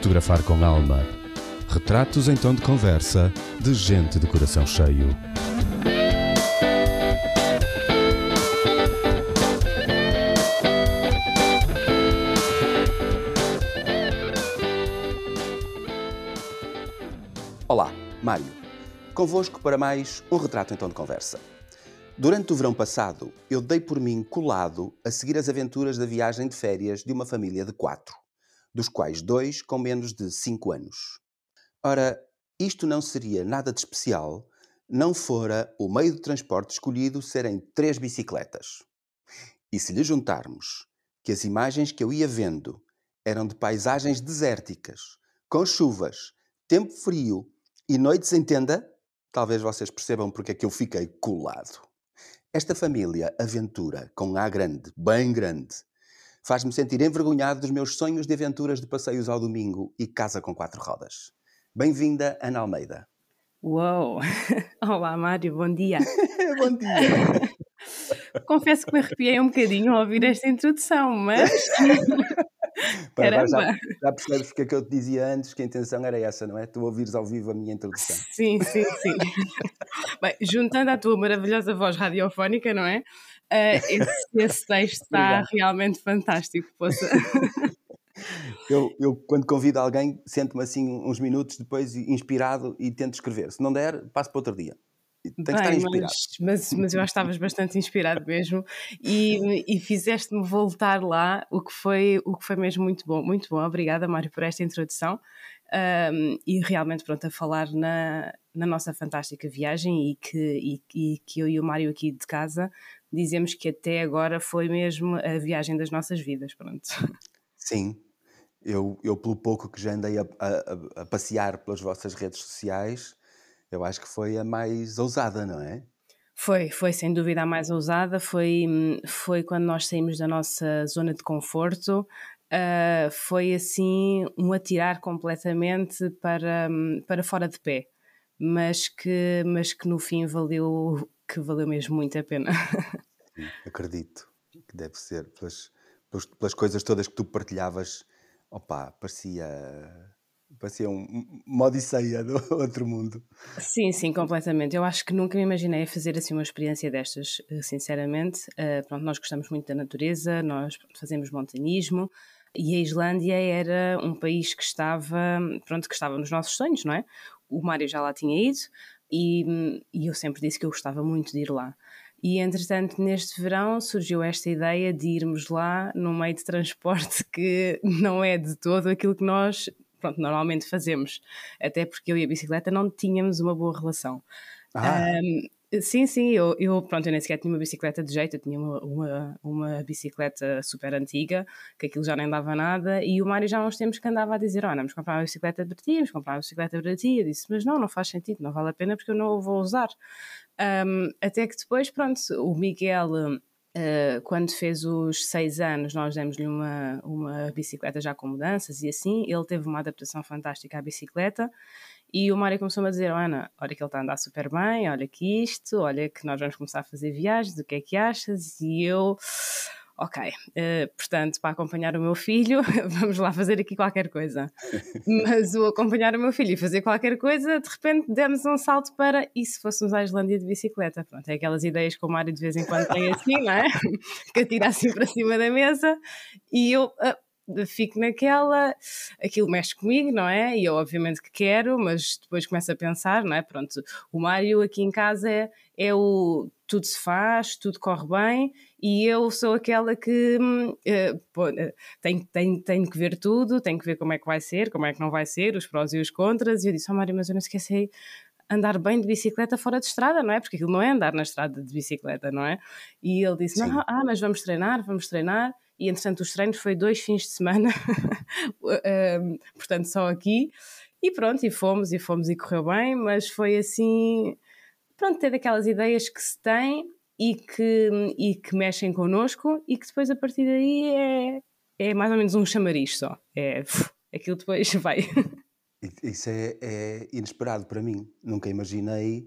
Fotografar com alma. Retratos em tom de conversa de gente de coração cheio. Olá, Mário. Convosco para mais um retrato em tom de conversa. Durante o verão passado, eu dei por mim colado a seguir as aventuras da viagem de férias de uma família de quatro, dos quais dois com menos de cinco anos. Ora, isto não seria nada de especial não fora o meio de transporte escolhido serem três bicicletas. E se lhe juntarmos que as imagens que eu ia vendo eram de paisagens desérticas, com chuvas, tempo frio e noites em tenda, talvez vocês percebam porque é que eu fiquei colado. Esta família aventura, com A grande, bem grande, faz-me sentir envergonhado dos meus sonhos de aventuras de passeios ao domingo e casa com quatro rodas. Bem-vinda, Ana Almeida. Uou! Olá, Mário, bom dia. Bom dia. Confesso que me arrepiei um bocadinho ao ouvir esta introdução, mas. Pá, já, já percebes porque é que eu te dizia antes que a intenção era essa, não é? Tu ouvires ao vivo a minha introdução. Sim, sim, sim. Bem, juntando à tua maravilhosa voz radiofónica, não é? Ah, esse, esse texto está realmente fantástico. Poça. Eu, eu, quando convido alguém, sento-me assim uns minutos depois inspirado e tento escrever. Se não der, passo para outro dia. Tem que estar Bem, inspirado. mas, mas, mas eu acho que estavas bastante inspirado mesmo e, e fizeste-me voltar lá, o que, foi, o que foi mesmo muito bom. Muito bom, obrigada, Mário, por esta introdução. Um, e realmente, pronto, a falar na, na nossa fantástica viagem e que, e, e que eu e o Mário aqui de casa dizemos que até agora foi mesmo a viagem das nossas vidas, pronto. Sim, eu, eu pelo pouco que já andei a, a- a- passear pelas vossas redes sociais, eu acho que foi a mais ousada, não é? Foi, foi sem dúvida a mais ousada, foi, foi quando nós saímos da nossa zona de conforto, ah, foi assim um atirar completamente para, para fora de pé, mas que, mas que no fim valeu, que valeu mesmo muito a pena. Acredito que deve ser pelas, pelas, coisas todas que tu partilhavas. Opa, parecia, parecia um, uma odisseia do outro mundo. Sim, sim, completamente. Eu acho que nunca me imaginei fazer assim uma experiência destas, eh, sinceramente. Eh, pronto, nós gostamos muito da natureza, nós fazemos montanismo e a Islândia era um país que estava, pronto, que estava nos nossos sonhos, não é? O Mário já lá tinha ido e, e eu sempre disse que eu gostava muito de ir lá. E entretanto, neste verão surgiu esta ideia de irmos lá num meio de transporte que não é de todo aquilo que nós pronto, normalmente fazemos. Até porque eu e a bicicleta não tínhamos uma boa relação. Ah, Sim, sim, eu, eu, pronto, eu nem sequer tinha uma bicicleta de jeito, eu tinha uma, uma, uma bicicleta super antiga, que aquilo já nem dava nada, e o Mário já há uns tempos que andava a dizer, olha, vamos comprar uma bicicleta para ti, vamos comprar uma bicicleta para ti, eu disse, mas não, não faz sentido, não vale a pena porque eu não a vou usar. Um, até que depois, pronto, o Miguel, uh, quando fez os seis anos, nós demos-lhe uma, uma bicicleta já com mudanças e assim, ele teve uma adaptação fantástica à bicicleta, e o Mário começou-me a dizer: "Oh, Ana, olha que ele está a andar super bem, olha que isto, olha que nós vamos começar a fazer viagens, o que é que achas? E eu, ok, eh, portanto, para acompanhar o meu filho, vamos lá fazer aqui qualquer coisa. Mas o acompanhar o meu filho e fazer qualquer coisa, de repente demos um salto para e se fôssemos à Islândia de bicicleta? Pronto, é aquelas ideias que o Mário de vez em quando tem assim, não é? Que atira assim para cima da mesa e eu. ah, fico naquela, aquilo mexe comigo, não é? E eu obviamente que quero, mas depois começo a pensar, não é? Pronto, o Mário aqui em casa é, é o tudo se faz, tudo corre bem, e eu sou aquela que eh, pô, eh, tenho, tenho, tenho que ver tudo, tenho que ver como é que vai ser, como é que não vai ser, os prós e os contras, e eu disse, oh Mário, mas eu não esqueci andar bem de bicicleta fora de estrada, não é? Porque aquilo não é andar na estrada de bicicleta, não é? E ele disse, Sim. não, ah, mas vamos treinar, vamos treinar, e entretanto os treinos foi dois fins de semana, um, portanto só aqui, e pronto, e fomos, e fomos e correu bem, mas foi assim, pronto, ter daquelas ideias que se tem e que, e que mexem connosco e que depois a partir daí é, é mais ou menos um chamariz só, é, aquilo depois vai. isso é, é inesperado para mim. Nunca imaginei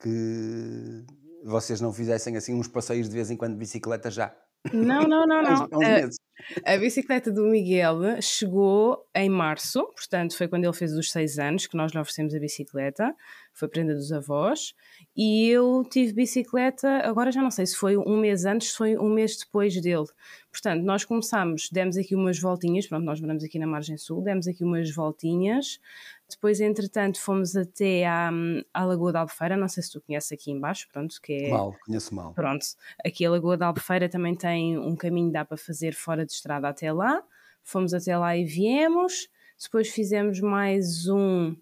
que vocês não fizessem assim uns passeios de vez em quando de bicicleta já. Não, não, não, não. Meses. A bicicleta do Miguel chegou em março, portanto foi quando ele fez os seis anos que nós lhe oferecemos a bicicleta, foi prenda dos avós, e eu tive bicicleta, agora já não sei se foi um mês antes, se foi um mês depois dele. Portanto, nós começámos, demos aqui umas voltinhas, pronto, nós moramos aqui na margem sul, demos aqui umas voltinhas, depois, entretanto, fomos até à, à Lagoa da Albufeira, não sei se tu conheces aqui embaixo, pronto, que é... Mal, conheço mal. Pronto, aqui a Lagoa da Albufeira também tem um caminho que dá para fazer fora de estrada até lá. Fomos até lá e viemos. Depois fizemos mais um,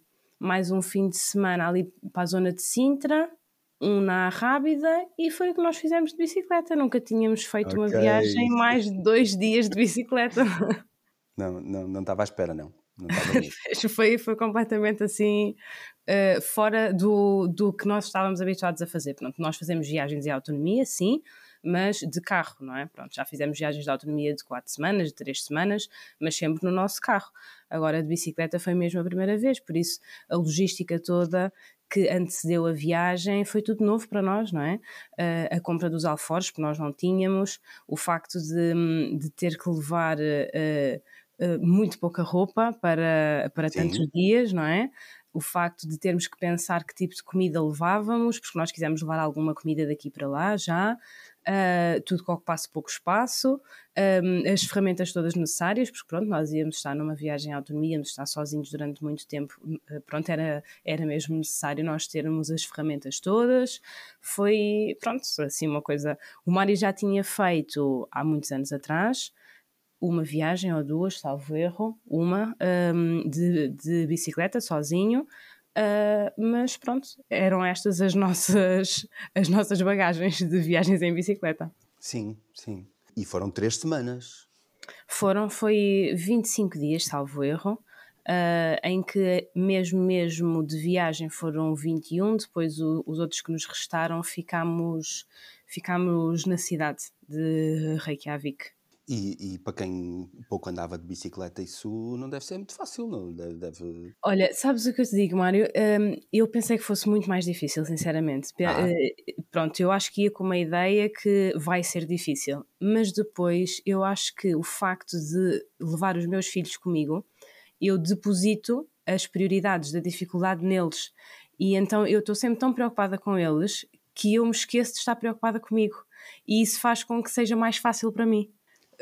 mais um fim de semana ali para a zona de Sintra, um na Rábida e foi o que nós fizemos de bicicleta. Nunca tínhamos feito uma Ok. viagem mais de dois dias de bicicleta. Não, não, não estava à espera, não. Não foi, foi completamente assim eh, fora do, do que nós estávamos habituados a fazer. Pronto, nós fazemos viagens em autonomia, sim, mas de carro, não é? Pronto, já fizemos viagens de autonomia de quatro semanas, de três semanas, mas sempre no nosso carro. Agora de bicicleta foi mesmo a primeira vez, por isso a logística toda que antecedeu a viagem foi tudo novo para nós, não é? Eh, a compra dos alforjes, que nós não tínhamos, o facto de, de ter que levar eh, muito pouca roupa para, para Sim. tantos dias, não é? O facto de termos que pensar que tipo de comida levávamos, porque nós quisemos levar alguma comida daqui para lá já, ah, tudo que ocupasse pouco espaço, ahm, as ferramentas todas necessárias, porque pronto, nós íamos estar numa viagem em autonomia, íamos estar sozinhos durante muito tempo, ah, pronto, era, era mesmo necessário nós termos as ferramentas todas. Foi, pronto, assim uma coisa. O Mário já tinha feito há muitos anos atrás uma viagem ou duas, salvo erro, uma hum, de, de bicicleta sozinho. Ah, mas pronto, eram estas as nossas, as nossas bagagens de viagens em bicicleta. Sim, sim. E foram três semanas. Foram, foi 25 dias, salvo erro, ah, em que mesmo mesmo de viagem foram 21, depois o- os outros que nos restaram ficámos, ficámos na cidade de Reykjavik. E, e para quem pouco andava de bicicleta, isso não deve ser muito fácil, não? Deve. deve- Olha, sabes o que eu te digo, Mário? Hum, eu pensei que fosse muito mais difícil, sinceramente. Ah. eh, pronto, eu acho que ia com uma ideia que vai ser difícil, mas depois eu acho que o facto de levar os meus filhos comigo, eu deposito as prioridades da dificuldade neles. E então eu estou sempre tão preocupada com eles que eu me esqueço de estar preocupada comigo. E isso faz com que seja mais fácil para mim.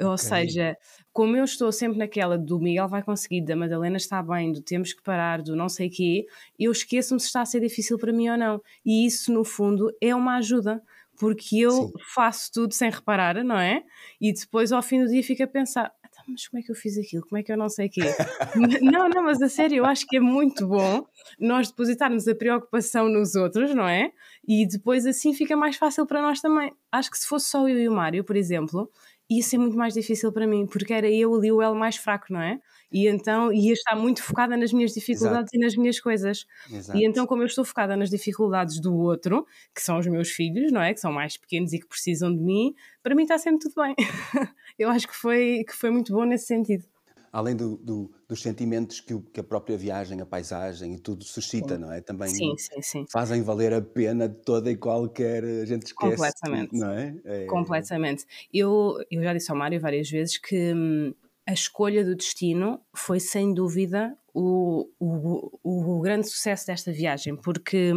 Ou Ok. seja, como eu estou sempre naquela do Miguel vai conseguir, da Madalena está bem, do temos que parar, do não sei quê, eu esqueço-me se está a ser difícil para mim ou não. E isso, no fundo, é uma ajuda, porque eu Sim. faço tudo sem reparar, não é? E depois, ao fim do dia, fico a pensar. "Ah, Mas como é que eu fiz aquilo? Como é que eu não sei quê? não, não, mas a sério, eu acho que é muito bom nós depositarmos a preocupação nos outros, não é? E depois assim fica mais fácil para nós também. Acho que se fosse só eu e o Mário, por exemplo, ia ser muito mais difícil para mim, porque era eu ali o elo mais fraco, não é? E então ia estar muito focada nas minhas dificuldades e nas minhas coisas. Exato. E então, como eu estou focada nas dificuldades do outro, que são os meus filhos, não é? Que são mais pequenos e que precisam de mim, para mim está sempre tudo bem. eu acho que foi, que foi muito bom nesse sentido. Além do- do- dos sentimentos que, o- que a própria viagem, a paisagem e tudo suscita, não é? Também Sim, sim, sim. fazem valer a pena toda e qualquer. A gente esquece. Completamente. Não é? É- Completamente. Eu, eu já disse ao Mário várias vezes que hum, a escolha do destino foi sem dúvida o, o, o, grande sucesso desta viagem, porque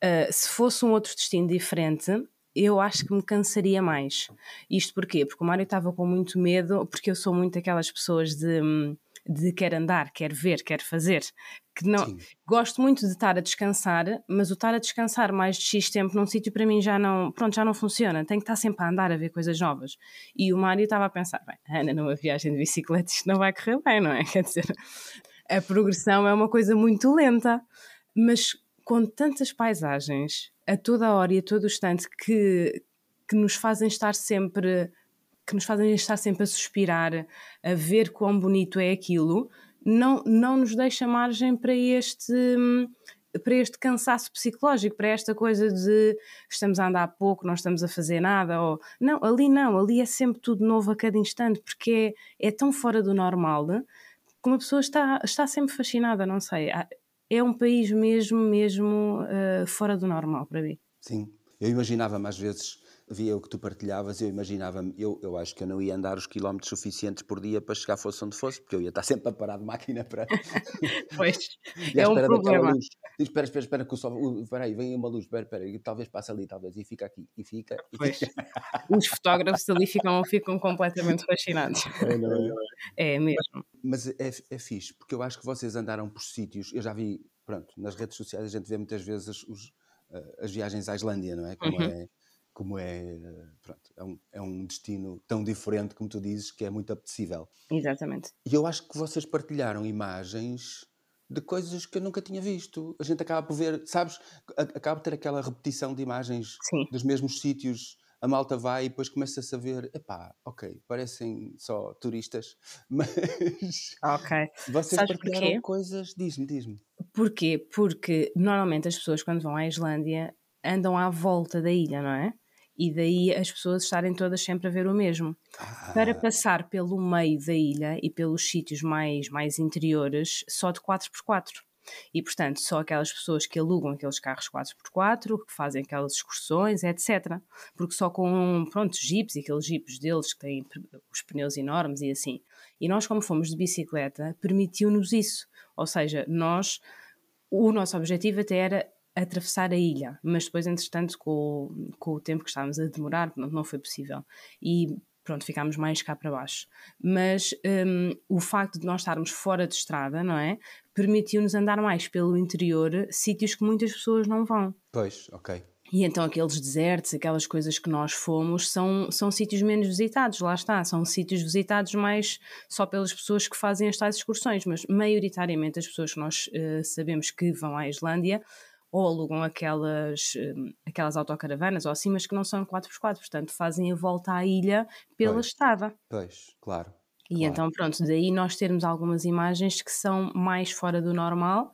ah, se fosse um outro destino diferente, eu acho que me cansaria mais. Isto porquê? Porque o Mário estava com muito medo, porque eu sou muito aquelas pessoas de, de quer andar, quer ver, quer fazer. Que não, Sim. gosto muito de estar a descansar, mas o estar a descansar mais de X tempo num sítio para mim já não, pronto, já não funciona. Tenho que estar sempre a andar a ver coisas novas. E o Mário estava a pensar, bem, Ana, numa viagem de bicicleta isto não vai correr bem, não é? Quer dizer, a progressão é uma coisa muito lenta, mas com tantas paisagens a toda hora e a todo instante que, que nos fazem estar sempre que nos fazem estar sempre a suspirar, a ver quão bonito é aquilo, não, não nos deixa margem para este para este cansaço psicológico, para esta coisa de estamos a andar pouco, não estamos a fazer nada, ou não, ali não, ali é sempre tudo novo a cada instante, porque é, é tão fora do normal que uma pessoa está, está sempre fascinada, não sei. É um país mesmo, mesmo uh, fora do normal para mim. Sim. Eu imaginava-me às vezes via o que tu partilhavas, eu imaginava eu, eu acho que eu não ia andar os quilómetros suficientes por dia para chegar fosse onde fosse, porque eu ia estar sempre a parar de máquina para. pois, é um problema. Luz. Diz, espera, espera, espera, que o sol. Espera aí, vem uma luz, espera, espera, talvez passe ali, talvez, e fica aqui, e fica. E pois. Fica. Os fotógrafos ali ficam, ficam completamente fascinados. É, não é? é mesmo. Mas é, é fixe, porque eu acho que vocês andaram por sítios, eu já vi, pronto, nas redes sociais a gente vê muitas vezes os, eh, as viagens à Islândia, não é? Como uhum. é como é, pronto, é um, é um destino tão diferente, como tu dizes, que é muito apetecível. Exatamente. E eu acho que vocês partilharam imagens de coisas que eu nunca tinha visto. A gente acaba por ver, sabes, acaba por ter aquela repetição de imagens Sim. dos mesmos sítios. A malta vai e depois começa-se a ver, epá, ok, parecem só turistas, mas Ok. vocês Sabes partilharam porquê? coisas, diz-me, diz-me. Porquê? Porque normalmente as pessoas quando vão à Islândia andam à volta da ilha, não é? E daí as pessoas estarem todas sempre a ver o mesmo. Ah. Para passar pelo meio da ilha e pelos sítios mais, mais interiores, só de 4x4. E, portanto, só aquelas pessoas que alugam aqueles carros 4x4, que fazem aquelas excursões, etc. Porque só com, pronto, jipes e aqueles jipes deles que têm os pneus enormes e assim. E nós, como fomos de bicicleta, permitiu-nos isso. Ou seja, nós, o nosso objetivo até era atravessar a ilha, mas depois, entretanto, com, com o tempo que estávamos a demorar, não, não foi possível. E pronto, ficámos mais cá para baixo. Mas um, o facto de nós estarmos fora de estrada, não é? Permitiu-nos andar mais pelo interior, sítios que muitas pessoas não vão. Pois, ok. E então aqueles desertos, aquelas coisas que nós fomos, são, são sítios menos visitados, lá está, são sítios visitados mais só pelas pessoas que fazem estas excursões, mas maioritariamente as pessoas que nós uh, sabemos que vão à Islândia ou alugam aquelas, hum, aquelas autocaravanas ou assim, mas que não são 4x4, portanto fazem a volta à ilha pela pois, estrada. Pois, claro. E claro. então, pronto, daí nós termos algumas imagens que são mais fora do normal,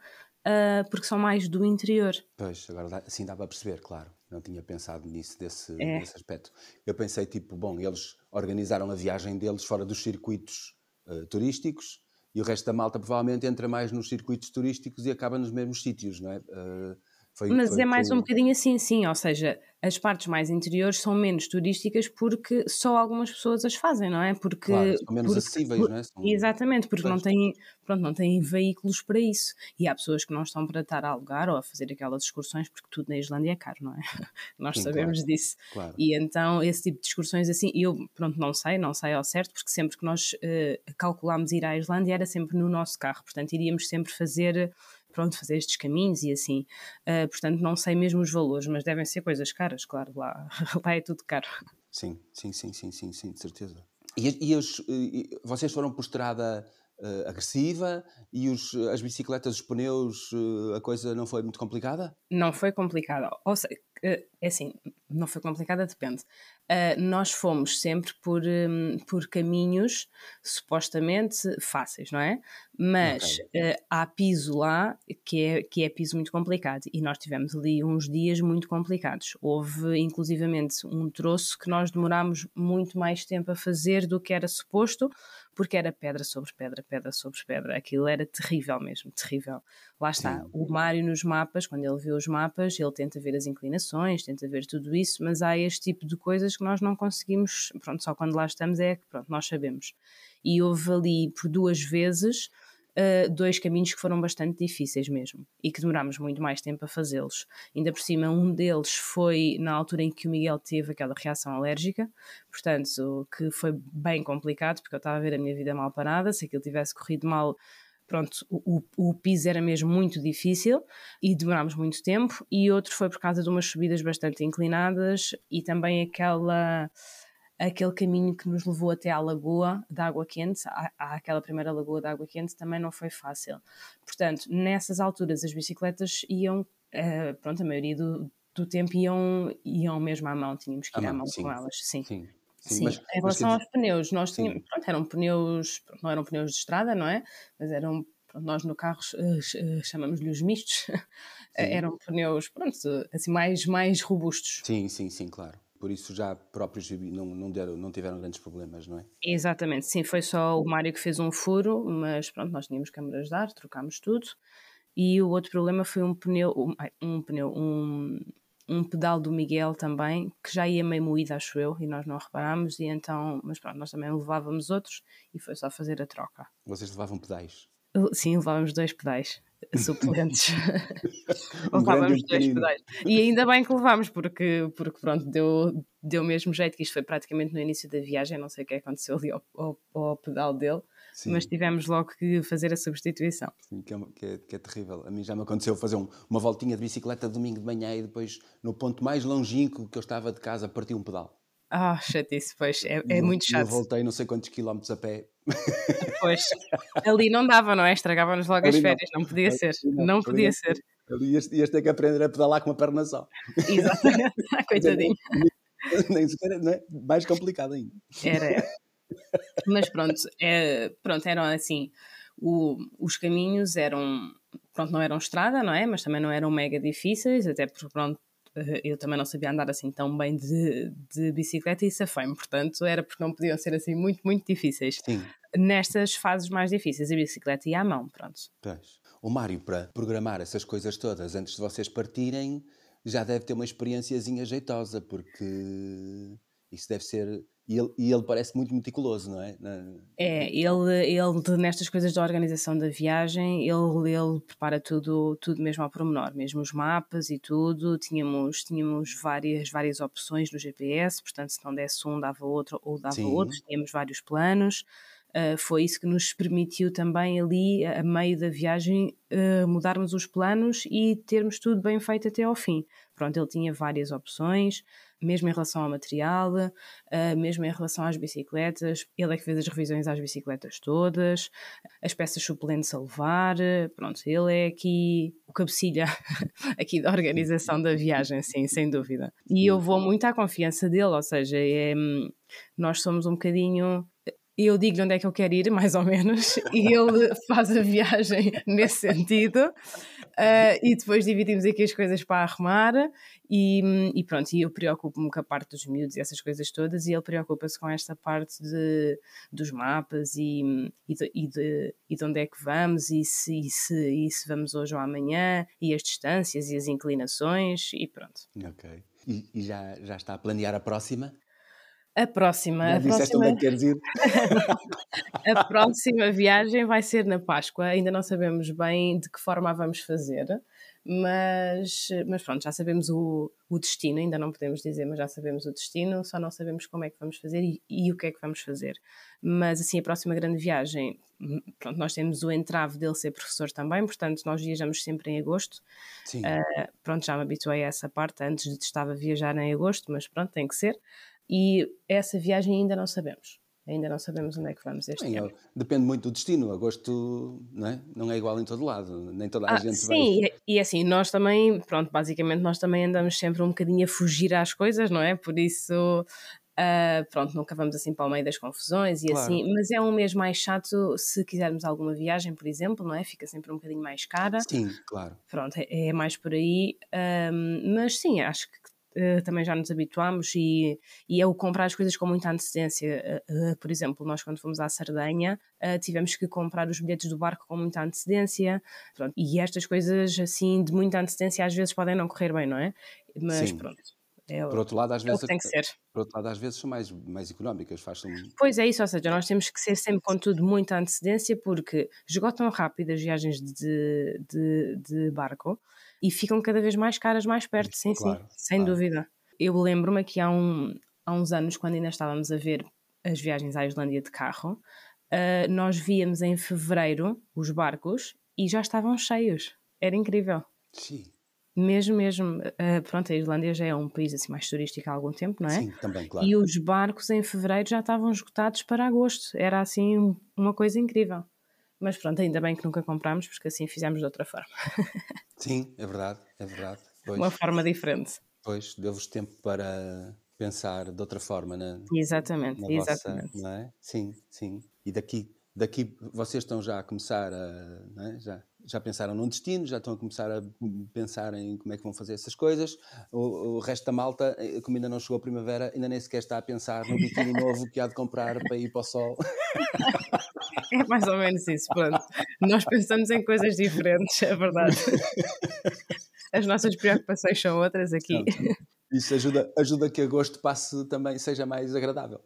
uh, porque são mais do interior. Pois, agora assim dá para perceber, claro. Não tinha pensado nisso, desse, é. desse aspecto. Eu pensei, tipo, bom, eles organizaram a viagem deles fora dos circuitos uh, turísticos, e o resto da malta provavelmente entra mais nos circuitos turísticos e acaba nos mesmos sítios, não é? Uh, foi, Mas foi é mais um bocadinho assim, sim, ou seja, as partes mais interiores são menos turísticas porque só algumas pessoas as fazem, não é? Porque claro, são menos porque, acessíveis, por, não é? São exatamente, porque não têm, pronto, não têm veículos para isso. E há pessoas que não estão para estar a alugar ou a fazer aquelas excursões porque tudo na Islândia é caro, não é? Nós sim, sabemos claro, disso. Claro. E então esse tipo de excursões assim, eu pronto, não sei, não sei ao certo, porque sempre que nós uh, calculámos ir à Islândia era sempre no nosso carro, portanto iríamos sempre fazer pronto, fazer estes caminhos e assim. Uh, portanto, não sei mesmo os valores, mas devem ser coisas caras, claro, lá, lá é tudo caro. Sim, sim, sim, sim, sim, sim de certeza. E, e, os, e vocês foram por estrada uh, agressiva e os, as bicicletas, os pneus, uh, a coisa não foi muito complicada? Não foi complicada. Ou seja, é assim, não foi complicada, depende. Uh, nós fomos sempre por, um, por caminhos supostamente fáceis, não é? Mas okay. uh, há piso lá que é, que é piso muito complicado e nós tivemos ali uns dias muito complicados. Houve inclusivamente um troço que nós demorámos muito mais tempo a fazer do que era suposto, porque era pedra sobre pedra, pedra sobre pedra. Aquilo era terrível mesmo, terrível. Lá está, Sim. o Mário nos mapas, quando ele vê os mapas, ele tenta ver as inclinações, tenta ver tudo isso, mas há este tipo de coisas que nós não conseguimos, pronto, só quando lá estamos é que, pronto, nós sabemos. E houve ali por duas vezes uh, dois caminhos que foram bastante difíceis mesmo e que demorámos muito mais tempo a fazê-los. Ainda por cima, um deles foi na altura em que o Miguel teve aquela reação alérgica, portanto, que foi bem complicado porque eu estava a ver a minha vida mal parada. Se aquilo tivesse corrido mal, pronto, o, o piso era mesmo muito difícil e demorámos muito tempo. E outro foi por causa de umas subidas bastante inclinadas e também aquela aquele caminho que nos levou até à lagoa da água quente, àquela primeira lagoa da água quente, também não foi fácil. Portanto, nessas alturas as bicicletas iam, uh, pronto, a maioria do, do tempo iam, iam mesmo à mão, tínhamos que ir à, mão, sim. com elas, sim. sim. Sim, sim. Mas, em relação mas, aos pneus, nós tínhamos, pronto, eram pneus, pronto, não eram pneus de estrada, não é? Mas eram, pronto, nós no carro uh, chamamos-lhe os mistos, eram pneus, pronto, assim, mais, mais robustos. Sim, sim, sim, claro por isso já próprios não, não, deram, não tiveram grandes problemas, não é? Exatamente, sim, foi só o Mário que fez um furo, mas pronto, nós tínhamos câmaras de ar, trocámos tudo. E o outro problema foi um pneu, um, um pneu, um, um pedal do Miguel também, que já ia meio moído, acho eu, e nós não reparámos, e então, mas pronto, nós também levávamos outros e foi só fazer a troca. Vocês levavam pedais? Sim, levávamos dois pedais suplentes. um levávamos dois pedais. E ainda bem que levámos, porque, porque pronto, deu, deu mesmo jeito, que isto foi praticamente no início da viagem, não sei o que aconteceu ali ao, ao, ao pedal dele. Sim. mas tivemos logo que fazer a substituição. Sim, que, é, que, é, que é, terrível. A mim já me aconteceu fazer um, uma voltinha de bicicleta domingo de manhã e depois, no ponto mais longínquo que eu estava de casa, parti um pedal. Ah, chatice, pois, é, é muito chato. Eu voltei não sei quantos quilómetros a pé. Pois, ali não dava, não é? Estragava-nos logo ali as férias, não, não podia ser, não, não podia ser. Ali ias, ias ter que aprender a pedalar com uma perna só. Exatamente, coitadinho. Nem sequer, não é? Mais complicado ainda. Era. Mas pronto, é, pronto eram assim, o, os caminhos eram, pronto, não eram estrada, não é? Mas também não eram mega difíceis, até porque, pronto, eu também não sabia andar assim tão bem de, de bicicleta e safei-me, portanto era porque não podiam ser assim muito, muito difíceis. Sim. Nestas fases mais difíceis, a bicicleta ia à mão, pronto. Pois. O Mário, para programar essas coisas todas antes de vocês partirem, já deve ter uma experiênciazinha jeitosa, porque isso deve ser e ele, e ele, parece muito meticuloso, não é? É, ele, ele nestas coisas da organização da viagem, ele, ele prepara tudo, tudo mesmo ao pormenor, mesmo os mapas e tudo. Tínhamos, tínhamos várias, várias opções no GPS, portanto, se não desse um, dava outro ou dava Sim. outro. Tínhamos vários planos. Uh, foi isso que nos permitiu também ali, a meio da viagem, uh, mudarmos os planos e termos tudo bem feito até ao fim. Pronto, ele tinha várias opções mesmo em relação ao material, uh, mesmo em relação às bicicletas. Ele é que fez as revisões às bicicletas todas, as peças suplentes a levar. Pronto, ele é aqui o cabecilha aqui da organização da viagem, sim, sem dúvida. E eu vou muito à confiança dele, ou seja, é, nós somos um bocadinho eu digo-lhe onde é que eu quero ir, mais ou menos, e ele faz a viagem nesse sentido, uh, e depois dividimos aqui as coisas para arrumar, e, e pronto, e eu preocupo-me com a parte dos miúdos e essas coisas todas, e ele preocupa-se com esta parte de, dos mapas e, e, de, e, de, e de onde é que vamos, e se, e, se, e se vamos hoje ou amanhã, e as distâncias e as inclinações, e pronto. Ok. E, e já, já está a planear a próxima? A próxima. Já a próxima... onde é que queres ir? a próxima viagem vai ser na Páscoa. Ainda não sabemos bem de que forma a vamos fazer, mas, mas pronto, já sabemos o, o destino. Ainda não podemos dizer, mas já sabemos o destino, só não sabemos como é que vamos fazer e, e o que é que vamos fazer. Mas assim, a próxima grande viagem, hum, pronto, nós temos o entrave dele ser professor também, portanto, nós viajamos sempre em agosto. Sim. Uh, pronto, já me habituei a essa parte. Antes de estava a viajar em agosto, mas pronto, tem que ser. E essa viagem ainda não sabemos. Ainda não sabemos onde é que vamos este Bem, ano. Depende muito do destino. Agosto não é, não é igual em todo lado. Nem toda a ah, gente sim, vai. Sim, e assim, nós também, pronto, basicamente nós também andamos sempre um bocadinho a fugir às coisas, não é? Por isso, Uh, pronto, nunca vamos assim para o meio das confusões e claro. assim, mas é um mês mais chato se quisermos alguma viagem, por exemplo, não é? Fica sempre um bocadinho mais cara. Sim, claro. Pronto, é, é mais por aí, um, mas sim, acho que uh, também já nos habituámos e, e é o comprar as coisas com muita antecedência. Uh, por exemplo, nós quando fomos à Sardenha tivemos que comprar os bilhetes do barco com muita antecedência pronto, e estas coisas assim de muita antecedência às vezes podem não correr bem, não é? Mas Sim. pronto. É, por outro lado, às é vezes, tem que ser. Por outro lado, às vezes são mais, mais económicas. Faz um... Pois é isso, ou seja, nós temos que ser sempre com tudo muita antecedência porque esgotam rápido as viagens de, de, de barco e ficam cada vez mais caras mais perto, sim, claro, sim, sem claro. dúvida. Eu lembro-me que há, um, há uns anos, quando ainda estávamos a ver as viagens à Islândia de carro, uh, nós víamos em fevereiro os barcos e já estavam cheios. Era incrível. Sim. Mesmo, mesmo, uh, pronto, a Islândia já é um país assim mais turístico há algum tempo, não é? Sim, também, claro. E os barcos em fevereiro já estavam esgotados para agosto. Era assim uma coisa incrível. Mas pronto, ainda bem que nunca comprámos, porque assim fizemos de outra forma. Sim, é verdade, é verdade. Pois. Uma forma diferente. Pois, deu-vos tempo para pensar de outra forma na, exatamente, na exatamente. Vossa, não é? Sim, sim. E daqui, daqui vocês estão já a começar a. É? Já, já pensaram num destino, já estão a começar a pensar em como é que vão fazer essas coisas. O, o resto da malta, eh, como ainda não chegou a primavera, ainda nem sequer está a pensar no biquíni novo que há de comprar para ir para o sol. É mais ou menos isso, pronto. Nós pensamos em coisas diferentes, é verdade. As nossas preocupações são outras aqui. Isso ajuda, ajuda que agosto passe também, seja mais agradável.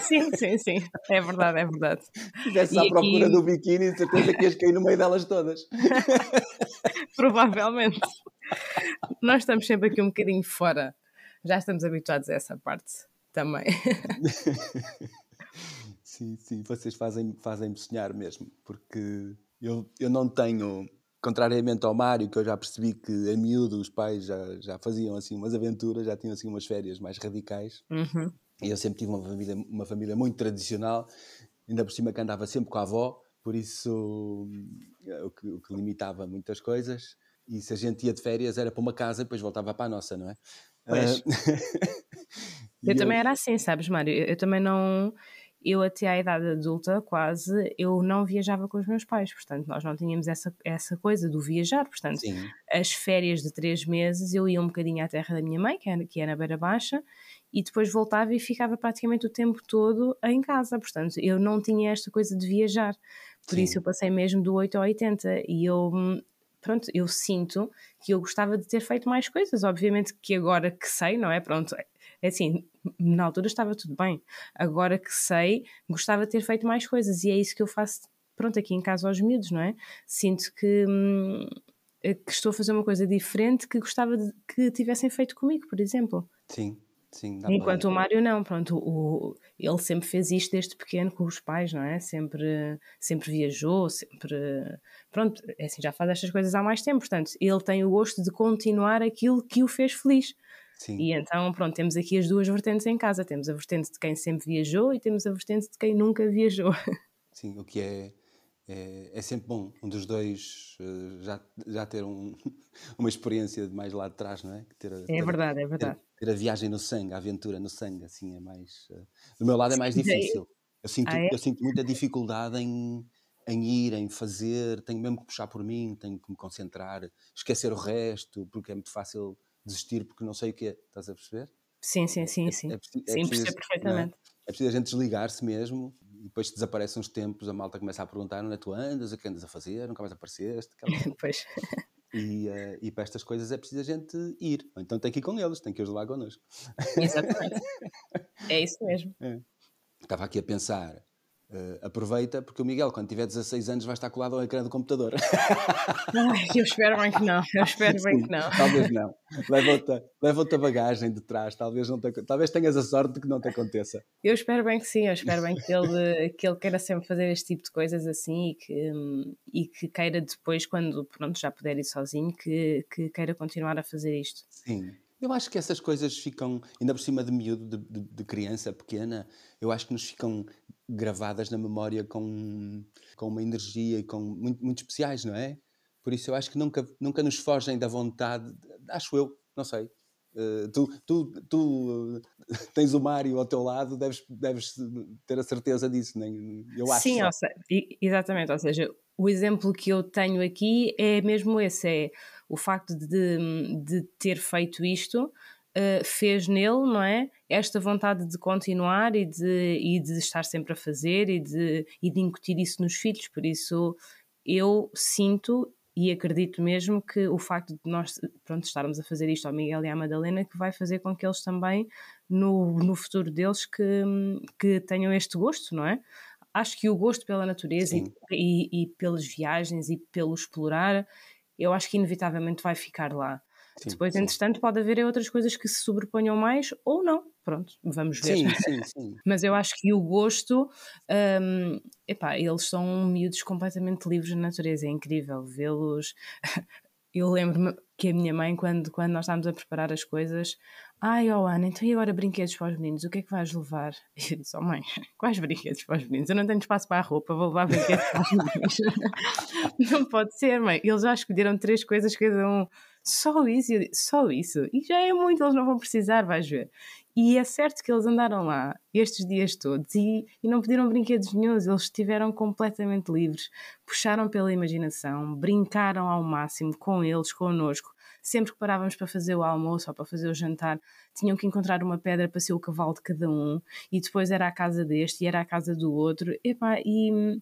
Sim, sim, sim. É verdade, é verdade. Se estivesse à procura do biquíni, certeza que ias cair no meio delas todas. Provavelmente. Nós estamos sempre aqui um bocadinho fora. Já estamos habituados a essa parte também. sim, sim, vocês fazem-me fazem sonhar mesmo, porque eu, eu não tenho, contrariamente ao Mário, que eu já percebi que a miúdo os pais já, já faziam assim umas aventuras, já tinham assim umas férias mais radicais. Uhum. E eu sempre tive uma família, uma família muito tradicional, ainda por cima que andava sempre com a avó, por isso o que, o que limitava muitas coisas. E se a gente ia de férias era para uma casa e depois voltava para a nossa, não é? Pois. Uh... eu, eu também era assim, sabes, Mário? Eu, eu também não eu até à idade adulta quase eu não viajava com os meus pais, portanto nós não tínhamos essa, essa coisa do viajar, portanto Sim. as férias de três meses eu ia um bocadinho à terra da minha mãe, que era, que era na Beira Baixa, e depois voltava e ficava praticamente o tempo todo em casa, portanto eu não tinha esta coisa de viajar, por Sim. isso eu passei mesmo do 8 ao 80 e eu pronto, eu sinto que eu gostava de ter feito mais coisas. Obviamente que agora que sei, não é? Pronto, é assim, na altura estava tudo bem. Agora que sei, gostava de ter feito mais coisas e é isso que eu faço, pronto, aqui em casa aos miúdos, não é? Sinto que, hum, que estou a fazer uma coisa diferente que gostava de, que tivessem feito comigo, por exemplo. Sim. Sim, Enquanto o Mário não, pronto, o, ele sempre fez isto desde pequeno com os pais, não é? Sempre, sempre viajou, sempre, pronto, é assim, já faz estas coisas há mais tempo, portanto, ele tem o gosto de continuar aquilo que o fez feliz. Sim. E então, pronto, temos aqui as duas vertentes em casa, temos a vertente de quem sempre viajou e temos a vertente de quem nunca viajou. Sim, o que é é, é, sempre bom um dos dois uh, já, já ter um, uma experiência de mais lá de trás, não é? Ter, é ter, verdade, é verdade. Ter, ter, a viagem no sangue, a aventura no sangue, assim é mais. Uh, do meu lado é mais difícil. Eu sinto, ah, é? eu sinto muita dificuldade em, em ir, em fazer, tenho mesmo que puxar por mim, tenho que me concentrar, esquecer o resto, porque é muito fácil desistir porque não sei o que é. Estás a perceber? Sim, sim, sim, é, sim. É, é, sim, preciso, percebo perfeitamente. É? é preciso a gente desligar-se mesmo e depois desaparece uns tempos, a malta começa a perguntar onde é que tu andas, o que andas a fazer, nunca mais apareceste. pois. E, uh, e para estas coisas é preciso a gente ir. Então tem que ir com eles, tem que os levar connosco. Exatamente. é isso mesmo. É. Estava aqui a pensar, Uh, aproveita, porque o Miguel, quando tiver 16 anos, vai estar colado ao ecrã do computador. Eu espero bem que não, eu espero bem que não. Talvez não. Leva-te leva a bagagem de trás, talvez, não te, talvez tenhas a sorte de que não te aconteça. Eu espero bem que sim, eu espero bem que ele, que ele queira sempre fazer este tipo de coisas assim e que, e que queira depois, quando pronto, já puder ir sozinho, que, que queira continuar a fazer isto. Sim. Eu acho que essas coisas ficam, ainda por cima de miúdo, de, de, de, criança pequena, eu acho que nos ficam gravadas na memória com, com uma energia e com muito, muito especiais, não é? Por isso eu acho que nunca, nunca nos fogem da vontade, acho eu, não sei. Uh, tu, tu, tu uh, tens o Mário ao teu lado, deves, deves ter a certeza disso, nem, eu acho. Sim, ou seja, exatamente, ou seja, o exemplo que eu tenho aqui é mesmo esse, é o facto de, de ter feito isto uh, fez nele, não é? Esta vontade de continuar e de, e de estar sempre a fazer e de, e de incutir isso nos filhos, por isso eu sinto e acredito mesmo que o facto de nós pronto, estarmos a fazer isto ao Miguel e à Madalena que vai fazer com que eles também no, no futuro deles que, que tenham este gosto, não é? Acho que o gosto pela natureza e, e, e, pelas viagens e pelo explorar eu acho que inevitavelmente vai ficar lá. Sim, Depois, sim. entretanto, pode haver outras coisas que se sobreponham mais ou não. Pronto, vamos ver. Sim, sim, sim. Mas eu acho que o gosto, um, epá, eles são miúdos completamente livres na natureza, é incrível vê-los. Eu lembro-me que a minha mãe, quando, quando nós estávamos a preparar as coisas, ai, oh Ana, então e agora brinquedos para os meninos? O que é que vais levar? E eu disse, oh mãe, quais brinquedos para os meninos? Eu não tenho espaço para a roupa, vou levar brinquedos para os meninos. não pode ser, mãe. Eles já escolheram três coisas cada um. Só isso, só isso. E já é muito, eles não vão precisar, vais ver. E é certo que eles andaram lá estes dias todos e, e não pediram brinquedos nenhums, eles estiveram completamente livres, puxaram pela imaginação, brincaram ao máximo com eles, connosco. Sempre que parávamos para fazer o almoço ou para fazer o jantar, tinham que encontrar uma pedra para ser o cavalo de cada um, e depois era a casa deste e era a casa do outro. Epá, e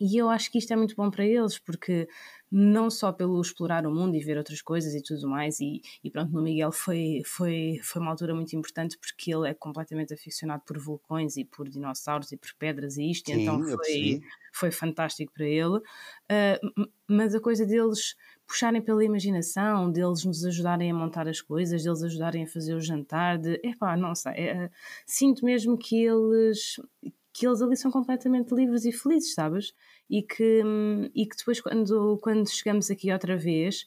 E eu acho que isto é muito bom para eles, porque não só pelo explorar o mundo e ver outras coisas e tudo mais, e, e pronto, no Miguel foi, foi, foi uma altura muito importante porque ele é completamente aficionado por vulcões e por dinossauros e por pedras e isto, Sim, então foi, foi fantástico para ele. Uh, mas a coisa deles puxarem pela imaginação, deles nos ajudarem a montar as coisas, deles ajudarem a fazer o jantar, de epá, não sei, é, sinto mesmo que eles que eles ali são completamente livres e felizes, sabes? E que, e que depois, quando, quando chegamos aqui outra vez,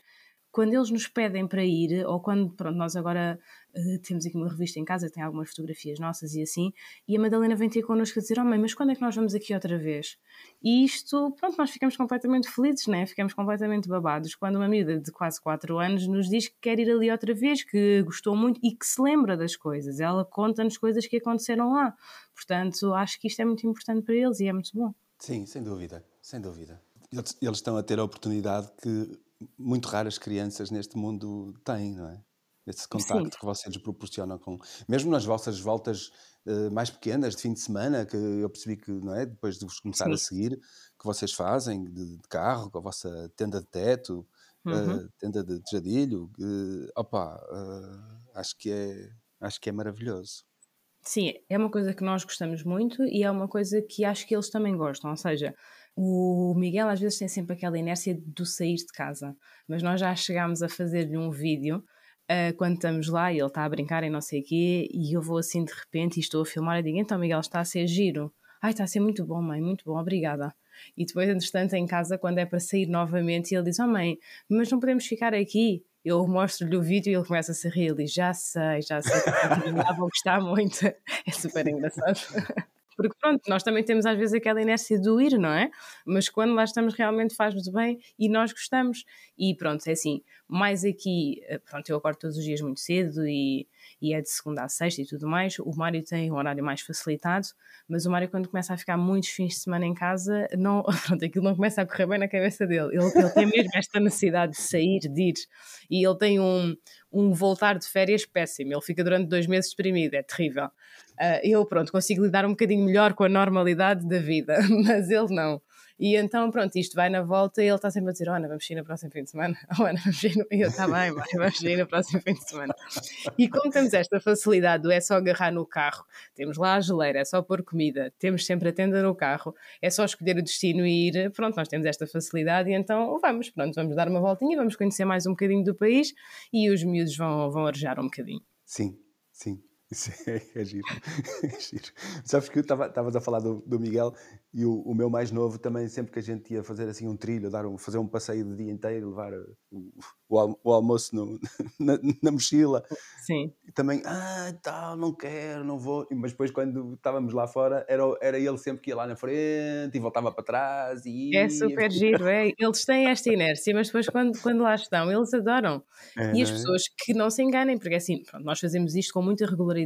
quando eles nos pedem para ir, ou quando, pronto, nós agora uh, temos aqui uma revista em casa, tem algumas fotografias nossas e assim, e a Madalena vem ter connosco a dizer: Oh mãe, mas quando é que nós vamos aqui outra vez? E isto, pronto, nós ficamos completamente felizes, né? Ficamos completamente babados quando uma miúda de quase 4 anos nos diz que quer ir ali outra vez, que gostou muito e que se lembra das coisas. Ela conta-nos coisas que aconteceram lá. Portanto, acho que isto é muito importante para eles e é muito bom. Sim, sem dúvida, sem dúvida. Eles, eles estão a ter a oportunidade que muito raras crianças neste mundo têm, não é? Esse contacto Sim. que vocês proporcionam com. Mesmo nas vossas voltas uh, mais pequenas, de fim de semana, que eu percebi que, não é? Depois de vos começar Sim. a seguir, que vocês fazem de, de, carro, com a vossa tenda de teto, uhum. uh, tenda de, de jadilho, uh, opa, uh, acho, que é, acho que é maravilhoso. Sim, é uma coisa que nós gostamos muito e é uma coisa que acho que eles também gostam. Ou seja, o Miguel às vezes tem sempre aquela inércia do sair de casa, mas nós já chegámos a fazer-lhe um vídeo uh, quando estamos lá e ele está a brincar e não sei o quê, e eu vou assim de repente e estou a filmar e digo: Então, Miguel, está a ser giro. Ai, está a ser muito bom, mãe, muito bom, obrigada. E depois, entretanto, em casa, quando é para sair novamente, ele diz: Oh, mãe, mas não podemos ficar aqui eu mostro-lhe o vídeo e ele começa a se rir. Ele diz: Já sei, já sei que vou gostar muito. É super engraçado. Porque pronto, nós também temos às vezes aquela inércia do ir, não é? Mas quando lá estamos realmente faz-nos bem e nós gostamos. E pronto, é assim, mais aqui, eh, pronto, eu acordo todos os dias muito cedo e, e é de segunda a sexta e tudo mais. O Mário tem um horário mais facilitado, mas o Mário quando começa a ficar muitos fins de semana em casa, não, pronto, aquilo não começa a correr bem na cabeça dele. Ele, ele tem mesmo esta necessidade de sair, de ir. E ele tem um, um voltar de férias péssimo. Ele fica durante dois meses deprimido, é terrível. Uh, eu, pronto, consigo lidar um bocadinho melhor com a normalidade da vida, mas ele não. E então, pronto, isto vai na volta e ele está sempre a dizer: Ana, vamos sair no próximo fim de semana. Oh, Ana, vamos sair no... E eu, está bem, vamos sair no próximo fim de semana. E como temos esta facilidade do é só agarrar no carro, temos lá a geleira, é só pôr comida, temos sempre a tenda no carro, é só escolher o destino e ir, pronto, nós temos esta facilidade e então vamos, pronto, vamos dar uma voltinha, vamos conhecer mais um bocadinho do país e os miúdos vão, vão arejar um bocadinho. Sim, sim. É, é giro. é giro. Sabes que estavas a falar do, do Miguel e o, o, meu mais novo também, sempre que a gente ia fazer assim um trilho, dar um, fazer um passeio de dia inteiro, levar o, o, o almoço no, na, na, mochila. Sim. E também, ah, tal, não quero, não vou. Mas depois, quando estávamos lá fora, era, era ele sempre que ia lá na frente e voltava para trás. E é super giro, é. Eles têm esta inércia, mas depois, quando, quando lá estão, eles adoram. É, e as é? pessoas que não se enganem, porque assim, pronto, nós fazemos isto com muita regularidade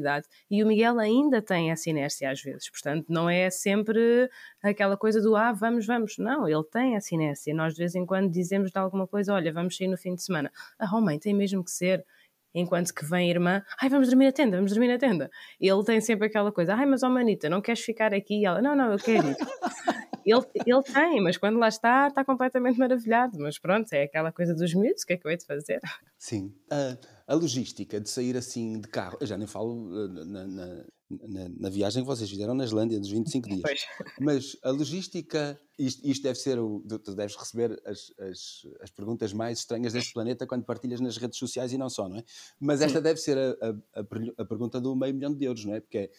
e o Miguel ainda tem essa inércia às vezes. Portanto, não é sempre aquela coisa do ah, vamos, vamos. Não, ele tem essa inércia. Nós de vez em quando dizemos de alguma coisa, olha, vamos sair no fim de semana. Ah, oh mãe, tem mesmo que ser. Enquanto que vem a irmã, ai, vamos dormir na tenda, vamos dormir na tenda. Ele tem sempre aquela coisa, ai, mas ó oh, manita, não queres ficar aqui? E ela, não, não, eu quero ir. ele, ele tem, mas quando lá está, está completamente maravilhado. Mas pronto, é aquela coisa dos miúdos, o que é que eu hei de fazer? Sim. Uh, a logística de sair assim de carro, eu já nem falo uh, na, na, na, na, viagem que vocês fizeram na Islândia dos 25 dias. Pois. Mas a logística, isto, isto, deve ser o. Tu deves receber as, as, as, perguntas mais estranhas deste planeta quando partilhas nas redes sociais e não só, não é? Mas esta Sim. deve ser a, a, a, pergunta do meio milhão de euros, não é? Porque é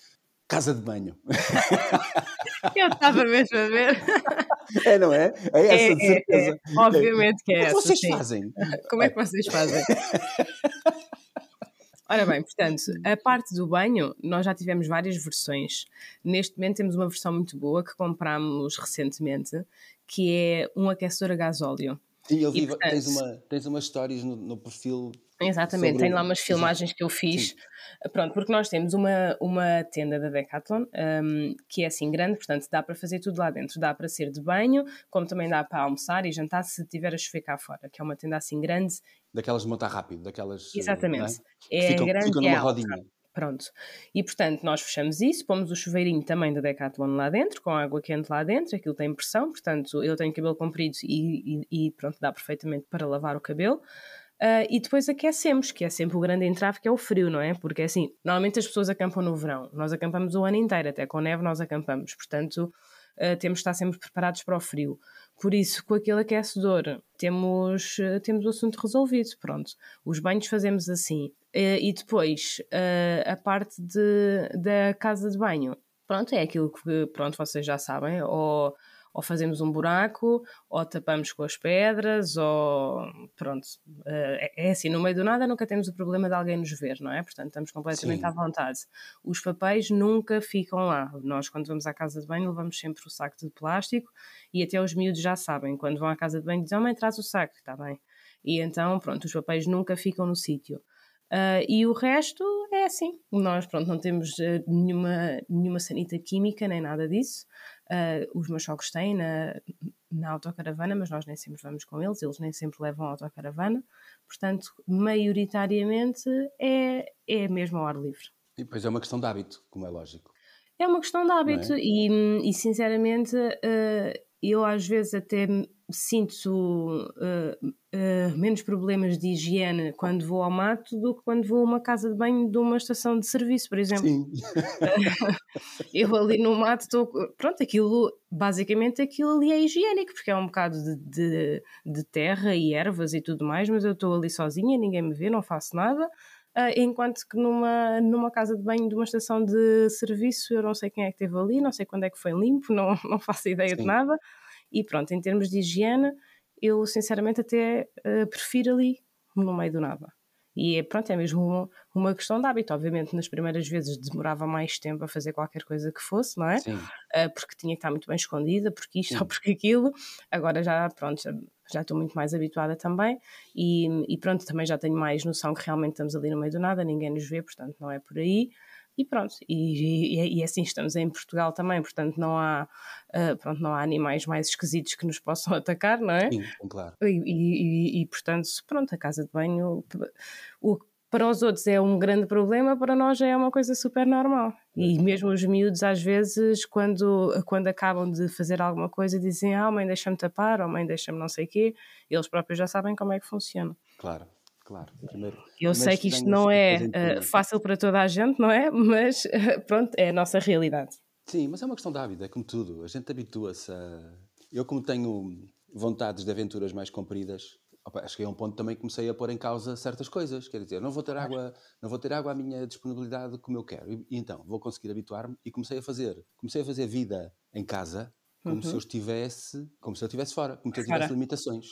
casa de banho. Eu estava mesmo a ver. É, não é? É essa, é, de certeza. É, é. Obviamente que é Como essa. Vocês sim. fazem? Como é que vocês fazem? Ora bem, portanto, a parte do banho, nós já tivemos várias versões. Neste momento temos uma versão muito boa que comprámos recentemente, que é um aquecedor a gasóleo. Sim, eu vi, e, portanto, tens, uma, tens umas histórias no, no perfil Exatamente, tem lá umas filmagens que eu fiz. Sim. Pronto, porque nós temos uma, uma tenda da Decathlon um, que é assim grande, portanto dá para fazer tudo lá dentro. Dá para ser de banho, como também dá para almoçar e jantar se tiver a chover cá fora, que é uma tenda assim grande. Daquelas de montar rápido, daquelas. Eh, Exatamente. É? É ficam, grande ficam numa rodinha. Pronto. E portanto, nós fechamos isso, pomos o chuveirinho também da Decathlon lá dentro, com água quente lá dentro, aquilo tem pressão, portanto, eu tenho cabelo comprido e, e, e pronto, dá perfeitamente para lavar o cabelo. Uh, e depois aquecemos, que é sempre o grande entrave, que é o frio, não é? Porque assim, normalmente as pessoas acampam no verão, nós acampamos o ano inteiro, até com neve nós acampamos, portanto, uh, temos de estar sempre preparados para o frio. Por isso, com aquele aquecedor, temos, uh, temos o assunto resolvido, pronto. Os banhos fazemos assim. e depois, a parte de, da casa de banho, pronto, é aquilo que, pronto, vocês já sabem, ou ou fazemos um buraco, ou tapamos com as pedras, ou pronto. Eh, é, é assim, no meio do nada nunca temos o problema de alguém nos ver, não é? Portanto, estamos completamente Sim. à vontade. Os papéis nunca ficam lá. Nós, quando vamos à casa de banho, levamos sempre o saco de plástico e até os miúdos já sabem. Quando vão à casa de banho, dizem, mãe, traz o saco, está bem. E então, pronto, os papéis nunca ficam no sítio. Uh, e o resto é assim. Nós, pronto, não temos uh, nenhuma, nenhuma sanita química nem nada disso. Uh, os meus sogros têm na, na autocaravana, mas nós nem sempre vamos com eles, eles nem sempre levam a autocaravana. Portanto, maioritariamente é, é mesmo ao ar livre. E depois é uma questão de hábito, como é lógico. É uma questão de hábito é? e, e, sinceramente, uh, eu às vezes até sinto uh, uh, menos problemas de higiene quando vou ao mato do que quando vou a uma casa de banho de uma estação de serviço, por exemplo. Sim. eu ali no mato estou. Pronto, aquilo, basicamente aquilo ali é higiênico, porque é um bocado de, de, de terra e ervas e tudo mais, mas eu estou ali sozinha, ninguém me vê, não faço nada. Uh, enquanto que numa, numa casa de banho de uma estação de serviço eu não sei quem é que esteve ali, não sei quando é que foi limpo, não, não faço ideia Sim. de nada. E pronto, em termos de higiene, eu sinceramente até uh, prefiro ali, no meio do nada. E é, pronto, é mesmo uma, uma, questão de hábito. Obviamente, nas primeiras vezes demorava mais tempo a fazer qualquer coisa que fosse, não é? Uh, porque tinha que estar muito bem escondida, porque isto Sim. ou porque aquilo. Agora já, pronto, já, já estou muito mais habituada também. E, e, pronto, também já tenho mais noção que realmente estamos ali no meio do nada, ninguém nos vê, portanto não é por aí e pronto, e, e, e, assim estamos em Portugal também, portanto não há, uh, pronto, não há animais mais esquisitos que nos possam atacar, não é? Sim, claro. E, e portanto, pronto, a casa de banho, o, para os outros é um grande problema, para nós é uma coisa super normal. E mesmo os miúdos, às vezes, quando, quando acabam de fazer alguma coisa, dizem: Ah, mãe, deixa-me tapar, ou mãe, deixa-me não sei o quê, eles próprios já sabem como é que funciona. Claro. Claro, primeiro. Eu sei que isto não é uh, fácil para toda a gente, não é? Mas uh, pronto, é a nossa realidade. Sim, mas é uma questão de hábito, é como tudo. A gente habitua-se a. Eu, como tenho vontades de aventuras mais compridas, opa, cheguei a um ponto também que comecei a pôr em causa certas coisas. Quer dizer, não vou ter água, não vou ter água à minha disponibilidade como eu quero. E, e então, vou conseguir habituar-me e comecei a fazer. Comecei a fazer vida em casa como uhum. se eu estivesse, como se eu estivesse fora, como se eu tivesse limitações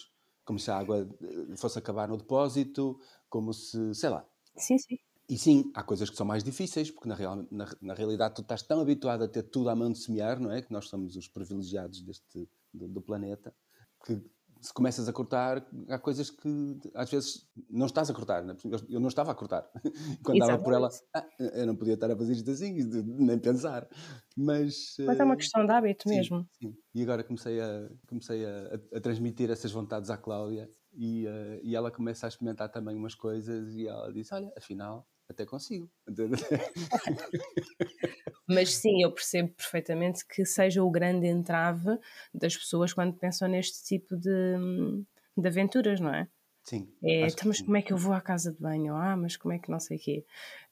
como se a água eh, fosse acabar no depósito, como se, sei lá. Sim, sim. E sim, há coisas que são mais difíceis, porque na, real, na, na, realidade tu estás tão habituado a ter tudo à mão de semear, não é? Que nós somos os privilegiados deste, do, do planeta, que se começas a cortar, há coisas que às vezes não estás a cortar. Né? Eu não estava a cortar. Quando estava por ela, ah, eu não podia estar a fazer isto assim, nem pensar. Mas, Mas é uma eh, questão de hábito sim, mesmo. Sim. E agora comecei, a, comecei a, a, transmitir essas vontades à Cláudia e, uh, e ela começa a experimentar também umas coisas e ela disse: Olha, afinal, até consigo. Mas sim, eu percebo perfeitamente que seja o grande entrave das pessoas quando pensam neste tipo de, de aventuras, não é? Sim. É, então, mas como é que eu vou à casa de banho? Ah, mas como é que não sei o quê?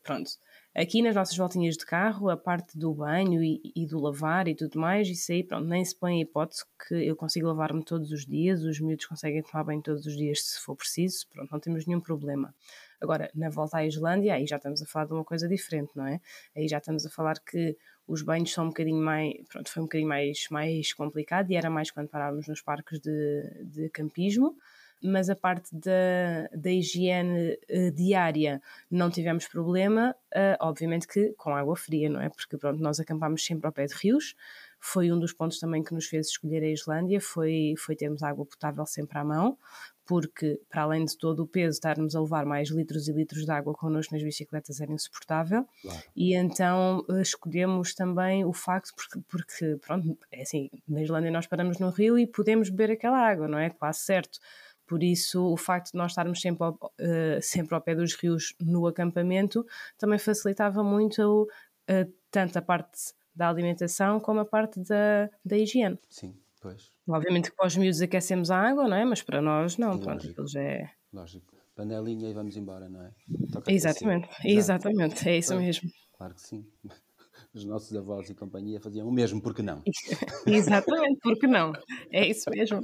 Pronto. Aqui nas nossas voltinhas de carro, a parte do banho e, e, do lavar e tudo mais, isso aí, pronto, nem se põe a hipótese que eu consigo lavar-me todos os dias, os miúdos conseguem tomar banho todos os dias se for preciso, pronto, não temos nenhum problema. Agora, na volta à Islândia, aí já estamos a falar de uma coisa diferente, não é? Aí já estamos a falar que os banhos são um bocadinho mais, pronto, foi um bocadinho mais, mais complicado e era mais quando parávamos nos parques de, de campismo, mas a parte da, da higiene uh, diária não tivemos problema, uh, obviamente que com água fria, não é? Porque pronto, nós acampámos sempre ao pé de rios, foi um dos pontos também que nos fez escolher a Islândia, foi, foi termos água potável sempre à mão, porque para além de todo o peso, estarmos a levar mais litros e litros de água connosco nas bicicletas era insuportável. Claro. E então eh, escolhemos também o facto, porque, porque, pronto, é assim, na Islândia nós paramos no rio e podemos beber aquela água, não é? Quase certo. Por isso, o facto de nós estarmos sempre ao, uh, sempre ao pé dos rios no acampamento também facilitava muito uh, tanto a parte da alimentação como a parte da, da higiene. Sim, pois. Obviamente que para os miúdos aquecemos a água, não é? Mas para nós não, Sim, pronto, aquilo já é... Lógico. Panelinha e vamos embora, não é? Toca exatamente, exatamente, é isso mesmo. Claro que sim. Os nossos avós e companhia faziam o mesmo, porque não? exatamente, porque não? É isso mesmo.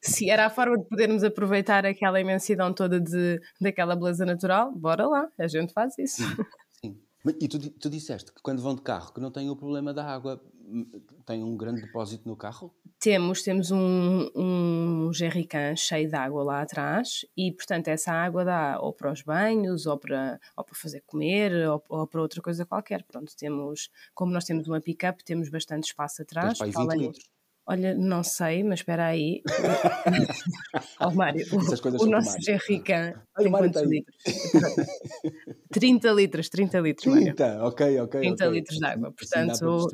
Se era a forma de podermos aproveitar aquela imensidão toda de, daquela beleza natural, bora lá, a gente faz isso. E tu, tu disseste que quando vão de carro que não têm o problema da água, tem um grande depósito no carro? Temos, temos um, um jerrycan cheio de água lá atrás e, portanto, essa água dá ou para os banhos, ou para, ou para fazer comer, ou, ou para outra coisa qualquer. Pronto, temos, como nós temos uma pick-up, temos bastante espaço atrás. Tens para 20 litros. Olha, não sei, mas espera aí. oh, Mário, o, o nosso jerrycan tem quantos litros? 30 litros, 30 litros, 30, Mário. ok, ok. 30 okay. litros de água, portanto...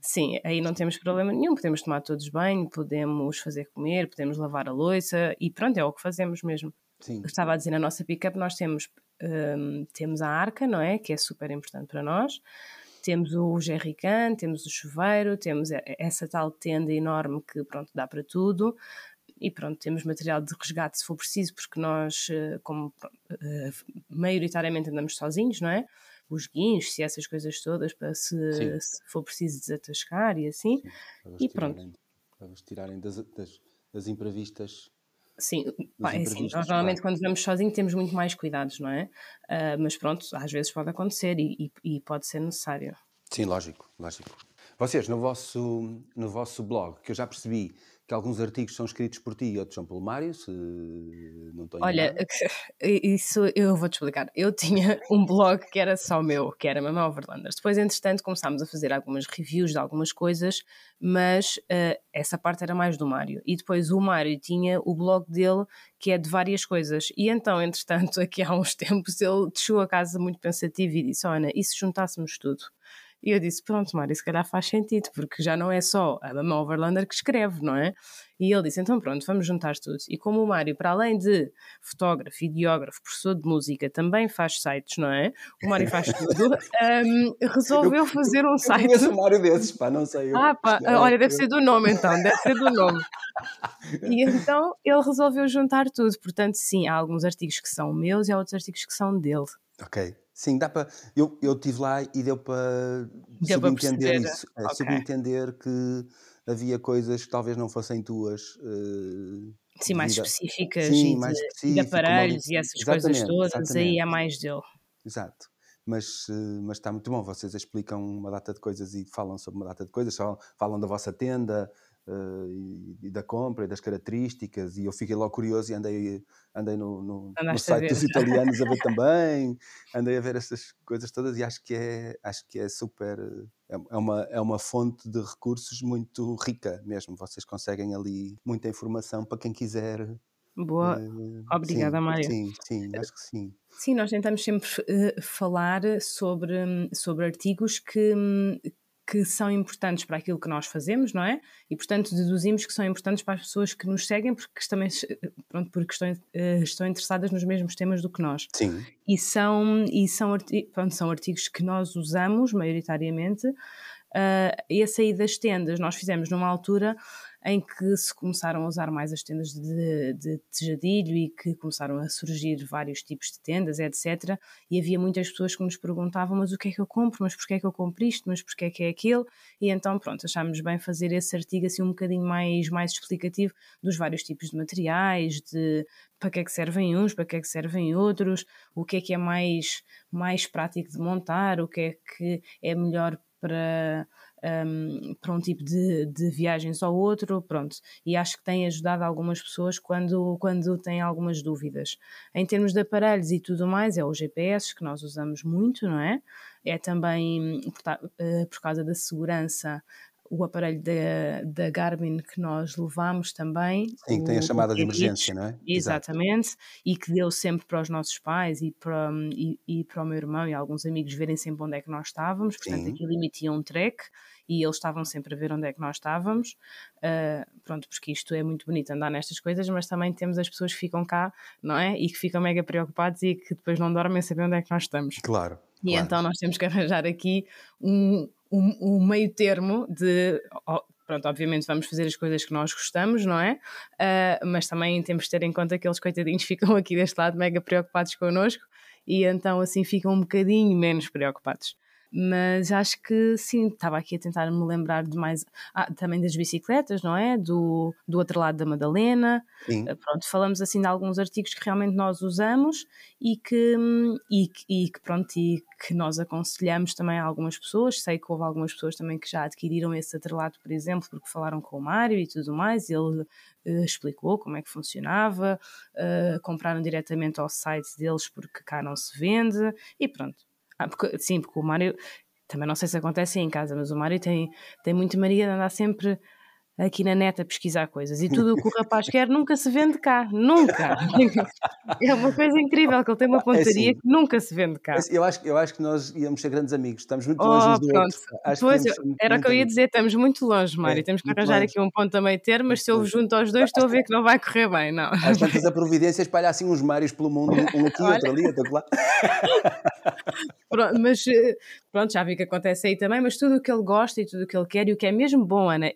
Sim, aí não temos problema nenhum, podemos tomar todos banho, podemos fazer comer, podemos lavar a louça e pronto, é o que fazemos mesmo. Sim. Estava a dizer, na nossa pick-up nós temos, um, temos a arca, não é? Que é super importante para nós. Temos o jerrycan, temos o chuveiro, temos essa tal tenda enorme que pronto, dá para tudo e pronto, temos material de resgate se for preciso, porque nós, eh, como uh, maioritariamente andamos sozinhos, não é? os guinchos e essas coisas todas para se, se for preciso desatascar e assim. Sim, e pronto. Para vos tirarem das, das, das imprevistas. Sim, é assim, nós normalmente quando vamos sozinhos temos muito mais cuidados, não é? Uh, mas pronto, às vezes pode acontecer e, e, e, pode ser necessário. Sim, lógico, lógico. Vocês, no vosso, no vosso blog, que eu já percebi que alguns artigos são escritos por ti e outros são pelo Mário, se não estou Olha, isso eu vou-te explicar. Eu tinha um blog que era só meu, que era Mamãe Overlanders. Depois, entretanto, começámos a fazer algumas reviews de algumas coisas, mas uh, essa parte era mais do Mário. E depois o Mário tinha o blog dele, que é de várias coisas. E então, entretanto, aqui há uns tempos, ele deixou a casa muito pensativo e disse: Ana, e se juntássemos tudo? E eu disse: Pronto, Mário, se calhar faz sentido, porque já não é só a Mamã Overlander que escreve, não é? E ele disse: Então pronto, vamos juntar tudo. E como o Mário, para além de fotógrafo, ideógrafo, professor de música, também faz sites, não é? O Mário faz tudo. um, resolveu fazer um site. Eu um Mário desses, pá, não sei. Eu... Ah, pá, olha, deve ser do nome então, deve ser do nome. e então ele resolveu juntar tudo. Portanto, sim, há alguns artigos que são meus e há outros artigos que são dele. Ok. Sim, dá para. Eu estive lá e deu para deu subentender para isso. É, okay. Subentender que havia coisas que talvez não fossem tuas. Uh, Sim, mais específicas Sim, e, mais de, de aparelhos e essas coisas todas, exatamente. aí é mais dele. Exato. Mas, eh, mas está muito bom, vocês explicam uma data de coisas e falam sobre uma data de coisas, falam da vossa tenda, uh, e, e, da compra e das características e eu fiquei logo curioso e andei, andei no, no, no site dos italianos a ver também, andei a ver essas coisas todas e acho que é, acho que é super, é, é, uma, é uma fonte de recursos muito rica mesmo, vocês conseguem ali muita informação para quem quiser Boa, uh, obrigada, sim, Mário. Sim, sim, acho que sim. Sim, nós tentamos sempre uh, falar sobre, sobre artigos que, que são importantes para aquilo que nós fazemos, não é? E portanto deduzimos que são importantes para as pessoas que nos seguem porque também pronto, porque estão, uh, estão interessadas nos mesmos temas do que nós. Sim. E são e são, artigos, pronto, são artigos que nós usamos maioritariamente. Uh, e a sair das tendas nós fizemos numa altura em que se começaram a usar mais as tendas de, de tejadilho e que começaram a surgir vários tipos de tendas, etc. E havia muitas pessoas que nos perguntavam: mas o que é que eu compro? Mas porquê é que eu compro isto? Mas porquê é que é aquilo? E então, pronto, achámos bem fazer esse artigo assim um bocadinho mais, mais explicativo dos vários tipos de materiais, de para que é que servem uns, para que é que servem outros, o que é que é mais, mais prático de montar, o que é que é melhor para um, para um tipo de, de viagens ou outro, pronto. E acho que tem ajudado algumas pessoas quando, quando têm algumas dúvidas. Em termos de aparelhos e tudo mais, é o GPS que nós usamos muito, não é? É também, por, uh, por causa da segurança, o aparelho da, da Garmin que nós levámos também. Sim, o, tem a chamada de emergência, não é? Exatamente, Exato. e que deu sempre para os nossos pais e para, e, e, para o meu irmão e alguns amigos verem sempre onde é que nós estávamos, portanto Sim. aquilo emitia um track e eles estavam sempre a ver onde é que nós estávamos. Uh, pronto, porque isto é muito bonito andar nestas coisas, mas também temos as pessoas que ficam cá, não é? E que ficam mega preocupados e que depois não dormem a saber onde é que nós estamos. Claro. E claro. então nós temos que arranjar aqui um, um, um meio termo de. Pronto, obviamente vamos fazer as coisas que nós gostamos, não é? Uh, mas também temos de ter em conta que aqueles coitadinhos ficam aqui deste lado mega preocupados connosco e então assim ficam um bocadinho menos preocupados mas acho que sim, estava aqui a tentar me lembrar de mais, ah, também das bicicletas, não é? Do, do outro lado da Madalena, sim. Ah, pronto, falamos assim de alguns artigos que realmente nós usamos e que, e, e que pronto, e que nós aconselhamos também a algumas pessoas, sei que houve algumas pessoas também que já adquiriram esse atrelado, por exemplo, porque falaram com o Mário e tudo mais, ele uh, explicou como é que funcionava, uh, compraram diretamente ao site deles porque cá não se vende e pronto, ah, porque, sim, porque o Mário, também não sei se acontece em casa, mas o Mário tem, tem muita mania de andar sempre aqui na neta pesquisar coisas e tudo o que o rapaz quer nunca se vende cá, nunca. é uma coisa incrível que ele tem uma pontaria é assim, que nunca se vende cá. É eu acho, eu acho que nós íamos ser grandes amigos, estamos muito longe oh, do pronto. Pois, era o que eu ia dizer, estamos muito longe, Mário, é, temos que arranjar longe. aqui um ponto a meio termo, mas se eu junto aos dois estou a ver que não vai correr bem, não. Às tantas a providência espalha assim uns Mários pelo mundo, um aqui, outro ali, outro lá. pronto, mas eh, pronto, já vi que acontece aí também, mas tudo o que ele gosta e tudo o que ele quer e o que é mesmo bom, Ana, é,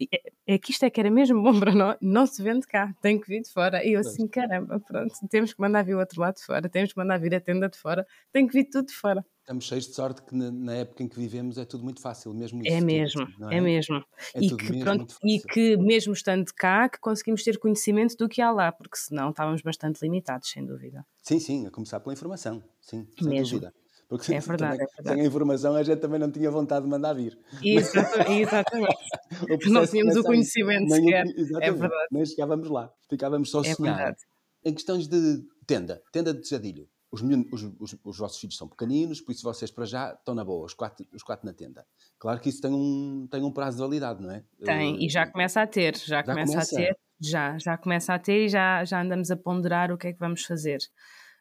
é que isto é que era mesmo bom para nós, não se vende cá, tem que vir de fora. E eu assim, caramba, pronto, temos que mandar vir o outro lado de fora, temos que mandar vir a tenda de fora, tem que vir tudo de fora. Estamos cheios de sorte que na, época em que vivemos é tudo muito fácil, mesmo isso. É mesmo, é? é? mesmo. É e, que, mesmo pronto, e que mesmo estando cá, que conseguimos ter conhecimento do que há lá, porque senão estávamos bastante limitados, sem dúvida. Sim, sim, a começar pela informação, sim, sem mesmo. dúvida. Porque é verdade, também, é verdade. sem a informação a gente também não tinha vontade de mandar vir. Exatamente. exatamente. não tínhamos o conhecimento nem, sequer. É verdade. Nem chegávamos lá. Ficávamos só a é sonhar. Verdade. Em questões de tenda, tenda de jadilho. Os, os, os, os, vossos filhos são pequeninos, por isso vocês para já estão na boa, os quatro, os quatro na tenda. Claro que isso tem um, tem um prazo de validade, não é? Tem, e já começa a ter, já, já começa, começa, a ter, já, já começa a ter e já, já andamos a ponderar o que é que vamos fazer.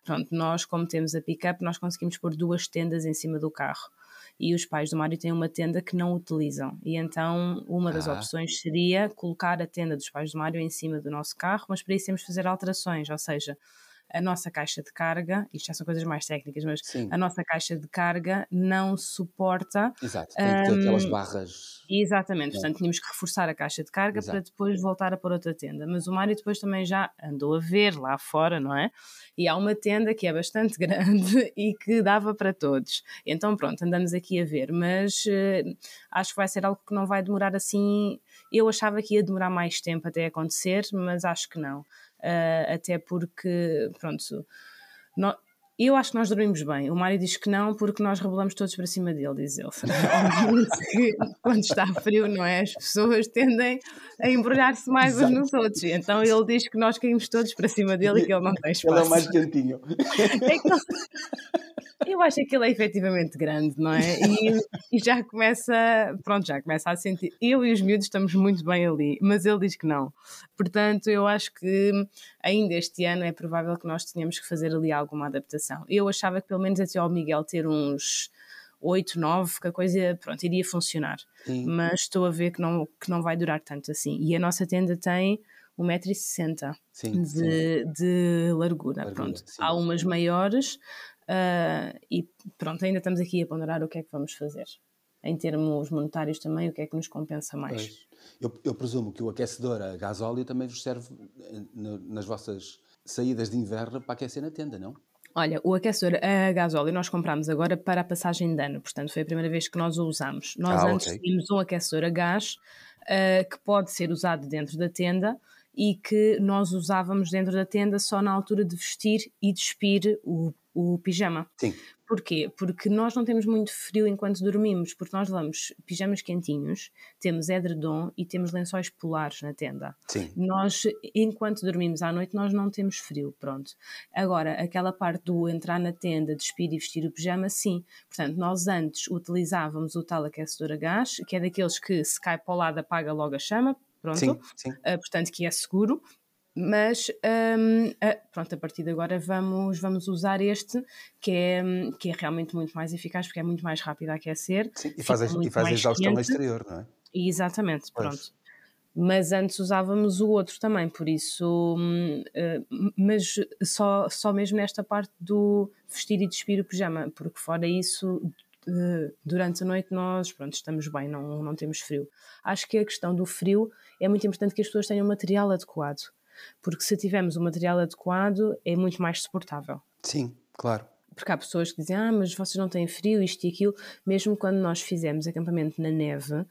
Pronto, nós, como temos a pick-up, nós conseguimos pôr duas tendas em cima do carro. E os pais do Mário têm uma tenda que não utilizam. E então, uma das ah. opções seria colocar a tenda dos pais do Mário em cima do nosso carro, mas para isso temos de fazer alterações, ou seja, a nossa caixa de carga, isto já são coisas mais técnicas, mas Sim. a nossa caixa de carga não suporta. Exato, tem que ter um, aquelas barras. Exatamente, portanto tínhamos que reforçar a caixa de carga Exato. para depois voltar a pôr outra tenda. Mas o Mário depois também já andou a ver lá fora, não é? E há uma tenda que é bastante grande e que dava para todos. Então pronto, andamos aqui a ver, mas uh, acho que vai ser algo que não vai demorar assim. Eu achava que ia demorar mais tempo até acontecer, mas acho que não uh, até porque, pronto, eu acho que nós dormimos bem. O Mário diz que não, porque nós rebolamos todos para cima dele, diz ele. quando está frio, não é? As pessoas tendem a embrulhar-se mais uns nos outros. Então ele diz que nós caímos todos para cima dele e que ele não tem espaço. Ele é o mais quentinho. É que eu acho que ele é efetivamente grande, não é? E, e, já começa, pronto, já começa a sentir. Eu e os miúdos estamos muito bem ali, mas ele diz que não. Portanto, eu acho que ainda este ano é provável que nós tenhamos que fazer ali alguma adaptação. Eu achava que pelo menos até ao Miguel ter uns 8, 9, que a coisa pronto, iria funcionar. Sim. Mas estou a ver que não, que não vai durar tanto assim. E a nossa tenda tem 1,60m de, de largura. largura pronto. Sim. Há umas maiores, Uh, e pronto, ainda estamos aqui a ponderar o que é que vamos fazer. Em termos monetários também, o que é que nos compensa mais? Eu, eu, presumo que o aquecedor a gasóleo também vos serve eh, nas vossas saídas de inverno para aquecer na tenda, não? Olha, o aquecedor a gasóleo nós compramos agora para a passagem de ano, portanto foi a primeira vez que nós o usamos. Nós ah, antes okay. tínhamos um aquecedor a gás uh, que pode ser usado dentro da tenda e que nós usávamos dentro da tenda só na altura de vestir e despir o, o pijama. Sim. Porquê? Porque nós não temos muito frio enquanto dormimos, porque nós levamos pijamas quentinhos, temos edredom e temos lençóis polares na tenda. Sim. Nós, enquanto dormimos à noite, nós não temos frio, pronto. Agora, aquela parte do entrar na tenda, despir e vestir o pijama, sim. Portanto, nós antes utilizávamos o tal aquecedor a gás, que é daqueles que se cai para o lado apaga logo a chama, pronto. Sim, sim. Uh, portanto, que é seguro. Mas um, uh, pronto, a partir de agora vamos, vamos usar este que é, que é realmente muito mais eficaz porque é muito mais rápido a aquecer. Sim, e faz, e faz a exaustão no exterior, não é? Exatamente, pois. pronto. Mas antes usávamos o outro também, por isso, uh, mas só, só mesmo nesta parte do vestir e despir o pijama, porque fora isso, durante a noite nós pronto, estamos bem, não, não temos frio. Acho que a questão do frio é muito importante que as pessoas tenham material adequado porque se tivermos o material adequado é muito mais suportável. Sim, claro. Porque há pessoas que dizem, ah, mas vocês não têm frio, isto e aquilo. Mesmo quando nós fizemos acampamento na neve, uh,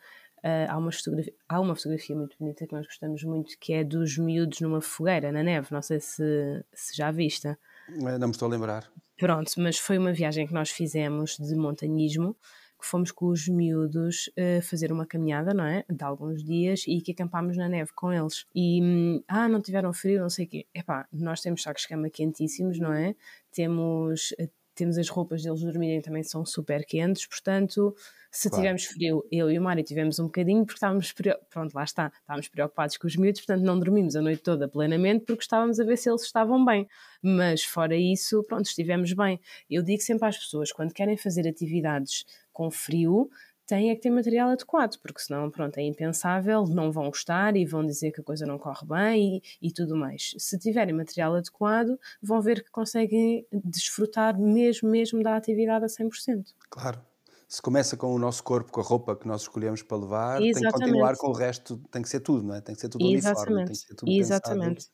há, uma fotografia, há uma fotografia muito bonita que nós gostamos muito, que é dos miúdos numa fogueira na neve. Não sei se, se já vista. Não me estou a lembrar. Pronto, mas foi uma viagem que nós fizemos de montanhismo que fomos com os miúdos uh, fazer uma caminhada, não é? De alguns dias e que acampámos na neve com eles. E, hum, ah, não tiveram frio, não sei o quê. Epá, nós temos sacos de cama quentíssimos, não é? Temos, eh, temos as roupas deles dormirem também são super quentes, portanto se claro. tivermos frio, eu e o Mário tivemos um bocadinho porque estávamos, pronto, lá está, estávamos preocupados com os miúdos, portanto não dormimos a noite toda plenamente porque estávamos a ver se eles estavam bem. Mas fora isso, pronto, estivemos bem. Eu digo sempre às pessoas, quando querem fazer atividades com frio, têm é que ter material adequado, porque senão, pronto, é impensável, não vão gostar e vão dizer que a coisa não corre bem e, e, tudo mais. Se tiverem material adequado, vão ver que conseguem desfrutar mesmo, mesmo da atividade a 100%. Claro se começa com o nosso corpo, com a roupa que nós escolhemos para levar, Exatamente. tem que continuar com o resto, tem que ser tudo, não é? Tem que ser tudo Exatamente. uniforme, tem que ser tudo Exatamente.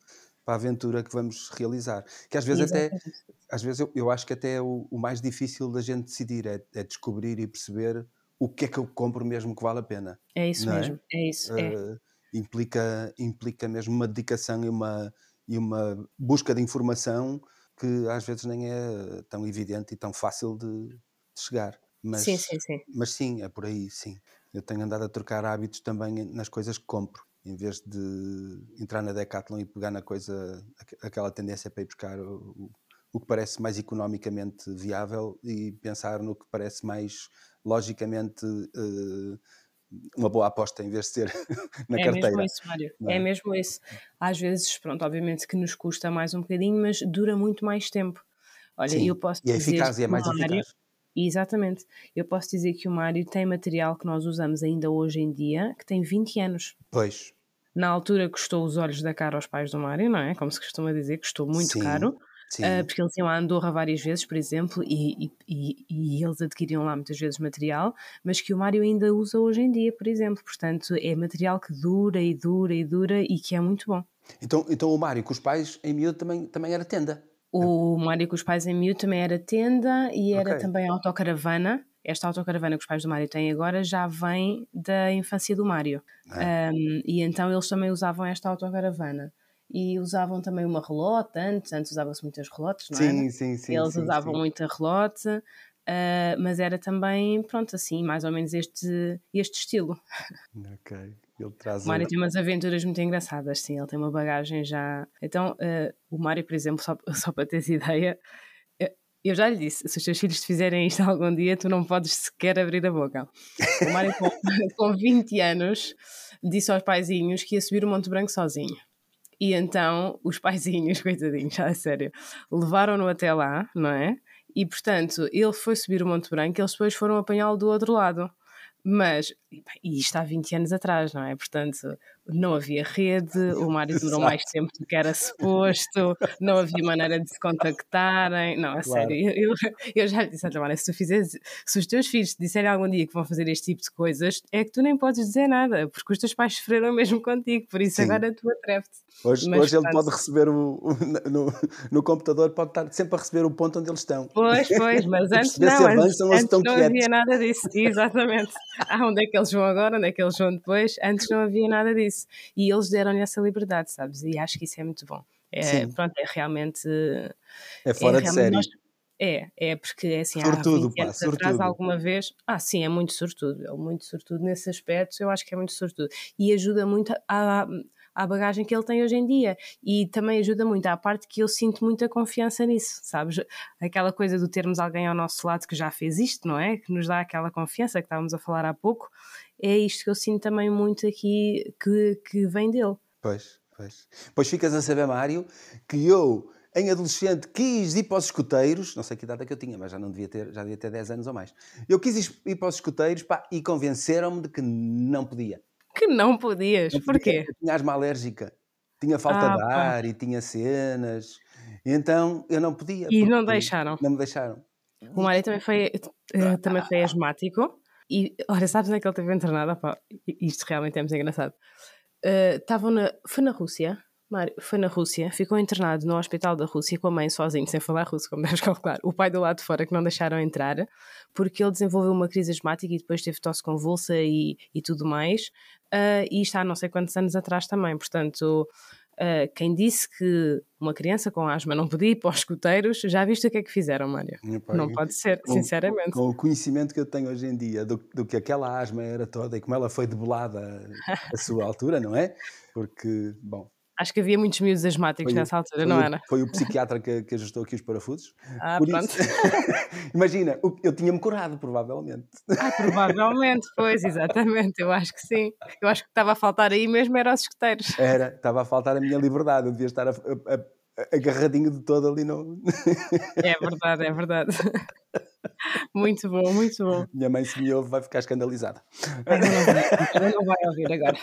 para a aventura que vamos realizar. Que às vezes Exatamente. até, às vezes eu, eu acho que até é o, o mais difícil da gente decidir é, é, descobrir e perceber o que é que eu compro mesmo que vale a pena. É isso é? mesmo, é, é isso. Uh, é. Implica, implica mesmo uma dedicação e uma, e uma busca de informação que às vezes nem é tão evidente e tão fácil de, de chegar. Mas, sim, sim, sim. Mas sim, é por aí, sim. Eu tenho andado a trocar hábitos também nas coisas que compro. Em vez de entrar na Decathlon e pegar na coisa, aquela tendência para ir buscar o, o que parece mais economicamente viável e pensar no que parece mais logicamente uh, uma boa aposta em vez de ser na é carteira. É mesmo isso, Mário. É? é? mesmo isso. Às vezes, pronto, obviamente que nos custa mais um bocadinho, mas dura muito mais tempo. Olha, Sim, eu posso e é eficaz e é mais eficaz. Exatamente. Eu posso dizer que o Mário tem material que nós usamos ainda hoje em dia que tem 20 anos. Pois. Na altura custou os olhos da cara aos pais do Mário, não é? Como se costuma dizer, custou muito sim, caro. Uh, porque eles iam a Andorra várias vezes, por exemplo, e, e, e, eles adquiriam lá muitas vezes material, mas que o Mário ainda usa hoje em dia, por exemplo. Portanto, é material que dura e dura e dura e que é muito bom. Então, então o Mário com os pais em miúdo também, também era tenda? O Mário com os pais em miúdo também era tenda e era okay. também autocaravana. Esta autocaravana que os pais do Mário têm agora já vem da infância do Mário. É. Um, e então eles também usavam esta autocaravana. E usavam também uma relota antes, antes usavam-se muitas relotes, não é? Sim, sim, sim. Eles sim, usavam sim. muita relote, uh, mas era também, pronto, assim, mais ou menos este, este estilo. Ok. Ele traz o Mário tem umas aventuras muito engraçadas, sim, ele tem uma bagagem já. Então, uh, o Mário, por exemplo, só, só para teres ideia, eh, eu já lhe disse: se os teus filhos te fizerem isto algum dia, tu não podes sequer abrir a boca. O Mário, com, com 20 anos, disse aos paizinhos que ia subir o Monte Branco sozinho. E então, os paizinhos, coitadinhos, já é sério, levaram-no até lá, não é? E portanto, ele foi subir o Monte Branco e eles depois foram apanhá-lo do outro lado. Mas, e isto há 20 anos atrás, não é? Portanto, não havia rede, o Mário demorou mais tempo do que era suposto, não havia maneira de se contactarem. Não, a claro. sério, eu, eu, já lhe disse, Mário, se tu fizeres, se os teus filhos te disserem algum dia que vão fazer este tipo de coisas, é que tu nem podes dizer nada, porque os teus pais sofreram mesmo contigo, por isso Sim. agora tu atreve-te. Hoje, Mas, hoje ele pode receber o, o no, no, computador, pode estar sempre a receber o ponto onde eles estão. Pois, pois, mas antes não, antes, antes não havia nada disso, exatamente. ah, onde é que eles vão agora, onde é que eles vão depois, antes não havia nada disso. Isso. E eles deram-lhe essa liberdade, sabes? E acho que isso é muito bom. É, pronto, é realmente. É fora é de série. nós- é, é porque é assim, Sortudo, há 20 pá, anos atrás, alguma vez, ah sim, é muito sortudo, é muito sortudo nesse aspecto, eu acho que é muito sortudo e ajuda muito à, à bagagem que ele tem hoje em dia e também ajuda muito à parte que eu sinto muita confiança nisso, sabes? Aquela coisa do termos alguém ao nosso lado que já fez isto, não é? Que nos dá aquela confiança que estávamos a falar há pouco, é isto que eu sinto também muito aqui que, que vem dele. Pois, pois. Pois ficas a saber, Mário, que eu, em adolescente, quis ir para os escuteiros, não sei que idade é que eu tinha, mas já não devia ter, já devia ter 10 anos ou mais. Eu quis ir para os escuteiros pá, e convenceram-me de que não podia. Que não podias, Não podia, porquê? Eu tinha asma alérgica, tinha falta Ah, de pá. ar e tinha cenas. Então eu não podia. E não deixaram. Não me deixaram. O Mário também foi, eh, também foi asmático. E olha, sabes onde é que ele teve internado? Opá, isto realmente é muito engraçado. Eh, Estavam na. Foi na Rússia. Mário, foi na Rússia, ficou internado no hospital da Rússia com a mãe sozinho, sem falar russo, como deves calcular. O pai do lado de fora que não deixaram entrar, porque ele desenvolveu uma crise asmática e depois teve tosse convulsa e, e tudo mais. Ah, e está há não sei quantos anos atrás também. Portanto, ah, quem disse que uma criança com asma não podia ir para os escuteiros, já viste o que é que fizeram, Mário? Epá, Não pode ser, com- sinceramente. Com o conhecimento que eu tenho hoje em dia do, do que aquela asma era toda e como ela foi debelada a sua altura, não é? Porque, bom. Acho que havia muitos miúdos asmáticos foi o- nessa altura, foi não o- era? Foi o psiquiatra que, que ajustou aqui os parafusos. Ah, Por pronto. isso, imagina, o- eu tinha-me curado, provavelmente. Ah, provavelmente, pois, exatamente, eu acho que sim. Eu acho que estava a faltar aí mesmo era os escuteiros. Era, estava a faltar a minha liberdade, eu devia estar a- a- a- agarradinho de todo ali no. É verdade, é verdade. Muito bom, muito bom. Minha mãe, se me ouve, vai ficar escandalizada. Ai, não, vai- não vai ouvir agora.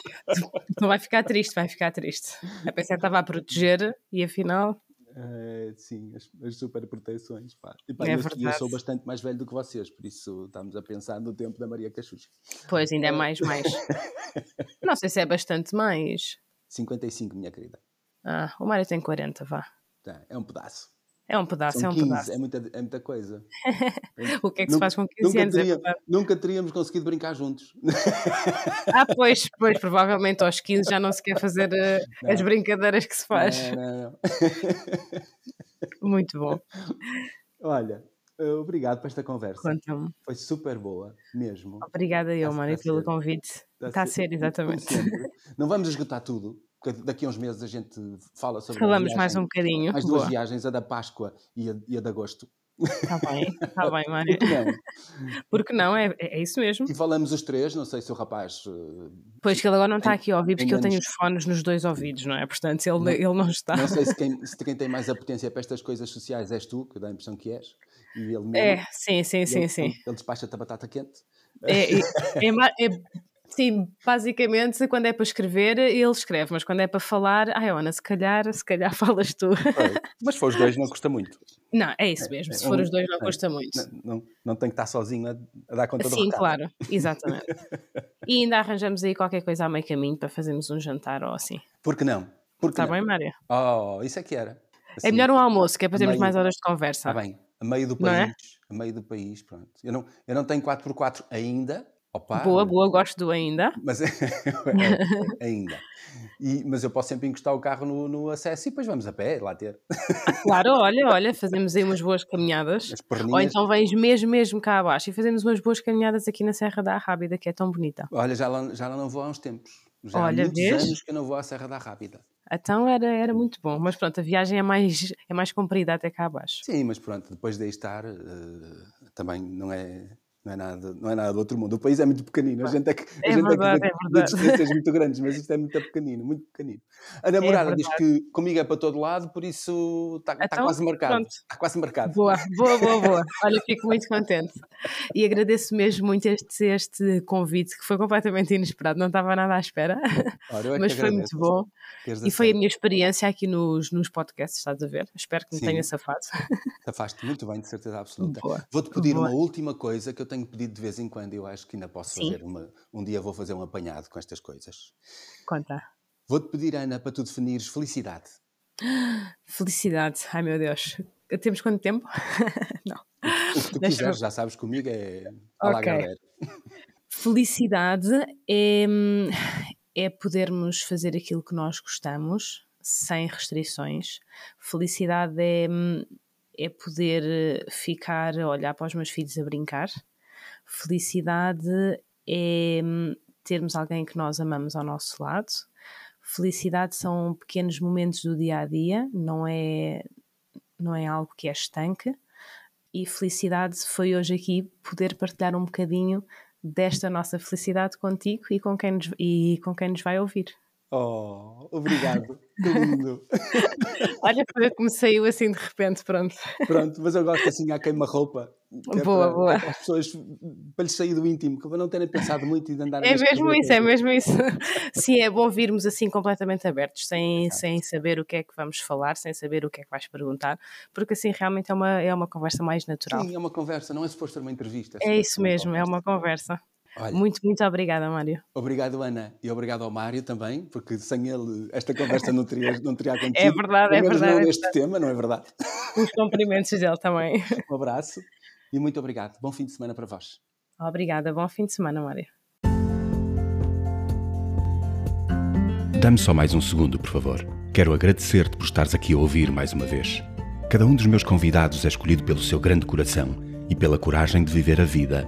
Não vai ficar triste, vai ficar triste. A pensar que estava a proteger e afinal. Eh, sim, as, as super proteções. Pá. E, pá, É eu, eu sou bastante mais velho do que vocês, por isso estamos a pensar no tempo da Maria Cachucha. Pois, ainda é mais, mais. Não sei se é bastante mais. 55, minha querida. Ah, o Mário tem 40, vá. Tá, é um pedaço. É um pedaço, São é um 15, pedaço. é muita, é muita coisa. O que é que se faz com 15 nunca, anos? É teria- verdade. nunca teríamos conseguido brincar juntos. Ah, pois, pois, provavelmente aos 15 já não se quer fazer eh, as brincadeiras que se faz. Não, não, não. Muito bom. Olha, eh, obrigado por esta conversa. Foi super boa, mesmo. Obrigada eu, Mário, pelo convite. Está a ser, exatamente. Não vamos esgotar tudo, porque daqui a uns meses a gente fala sobre. Falamos mais um bocadinho. Mais duas Boa. viagens, a da Páscoa e a, e a de Agosto. Está bem, está bem, Mário. Por que não? Porque não, é, é isso mesmo. E falamos os três, não sei se o rapaz. eh, Pois que ele agora não está aqui a ouvir porque eu tenho os fones nos dois ouvidos, não é? Portanto, ele não, ele não está. Não sei se quem, se quem tem mais a potência para estas coisas sociais és tu, que dá a impressão que és. E ele mesmo. É, sim, sim, sim, ele, sim. Ele, despacha-te a batata quente. É, é, é é- sim, basicamente, quando é para escrever, ele escreve, mas quando é para falar, ai, Ana, se calhar, se calhar falas tu. Mas se for os dois, não custa muito. Não, é isso mesmo. Se é for um- os dois, não é. custa muito. Não, não, não tem que estar sozinho a, a dar conta do Sim, claro, exatamente. E ainda arranjamos aí qualquer coisa a meio caminho para fazermos um jantar ou assim. Por que não? Por que Está não? bem, Mário? Oh, isso é que era. É Assim, melhor um almoço, que é para termos meio- mais horas de conversa. Está bem. A meio do Não é? país. A meio do país, pronto. Eu não, eu não tenho 4x4 ainda. Opa, Boa, boa, gosto do ainda. Mas ainda. E- mas eu posso sempre encostar o carro no, no acesso e depois vamos a pé lá ter. Claro, olha, olha, fazemos aí umas boas caminhadas. As Ou então vens mesmo, mesmo cá abaixo e fazemos umas boas caminhadas aqui na Serra da Rábida, que é tão bonita. Olha, já lá, já lá não vou há uns tempos. Já Olha, há muitos vês? anos que eu não vou à Serra da Rápida. Então era, era muito bom, mas pronto, a viagem é mais, é mais comprida até cá abaixo. Sim, mas pronto, depois de aí estar, eh, também não é, não, é nada, não é nada do outro mundo. O país é muito pequenino. A gente é que, a É gente verdade, é é que verdade. distâncias muito grandes, mas isto é muito pequenino, muito pequenino. A namorada diz que comigo é para todo lado, por isso está, está Então, quase marcado. Está quase marcado. Boa, boa, boa, boa. Olha, fico muito contente. E agradeço mesmo muito este, este convite, que foi completamente inesperado, não estava nada à espera, Ora, é mas foi muito bom. teres E foi a minha experiência aqui nos, nos podcasts, estás a ver? Espero que me Sim. tenha safado. Tafaste muito bem, de certeza absoluta. Vou-te pedir Boa. uma última coisa que eu tenho pedido de vez em quando. Eu acho que ainda posso Sim. fazer uma. Um dia vou fazer um apanhado com estas coisas. Conta. Vou-te pedir, Ana, para tu definires felicidade. Felicidade, ai meu Deus. Temos quanto tempo? não. O que tu Deixa quiseres, eu- já sabes comigo é. Olá, Ok. galera. Felicidade é, é podermos fazer aquilo que nós gostamos, sem restrições. Felicidade é, é poder ficar a olhar para os meus filhos a brincar. Felicidade é termos alguém que nós amamos ao nosso lado. Felicidade são pequenos momentos do dia a dia, não é, não é algo que é estanque. E felicidade foi hoje aqui poder partilhar um bocadinho desta nossa felicidade contigo e com quem nos, e com quem nos vai ouvir. Oh, obrigado. Que lindo. Olha, foi como saiu assim de repente, pronto. Pronto, mas eu gosto assim à queima-roupa. É boa, para, boa. Para as pessoas, para lhes sair do íntimo, para não terem pensado muito e de andar É mesmo isso, é mesmo isso. Sim, é bom virmos assim completamente abertos, sem, sem saber o que é que vamos falar, sem saber o que é que vais perguntar, porque assim realmente é uma, é uma conversa mais natural. Sim, é uma conversa, não é suposto ser uma entrevista. É, é isso mesmo, é uma conversa. Olha, muito, muito obrigada, Mário. Obrigado, Ana. E obrigado ao Mário também, porque sem ele esta conversa não teria, não teria acontecido. É verdade, é verdade. Não é neste tema, não é verdade? Os cumprimentos dele também. Um abraço e muito obrigado. Bom fim de semana para vós. Obrigada, bom fim de semana, Mário. Dá-me só mais um segundo, por favor. Quero agradecer-te por estares aqui a ouvir mais uma vez. Cada um dos meus convidados é escolhido pelo seu grande coração e pela coragem de viver a vida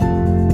you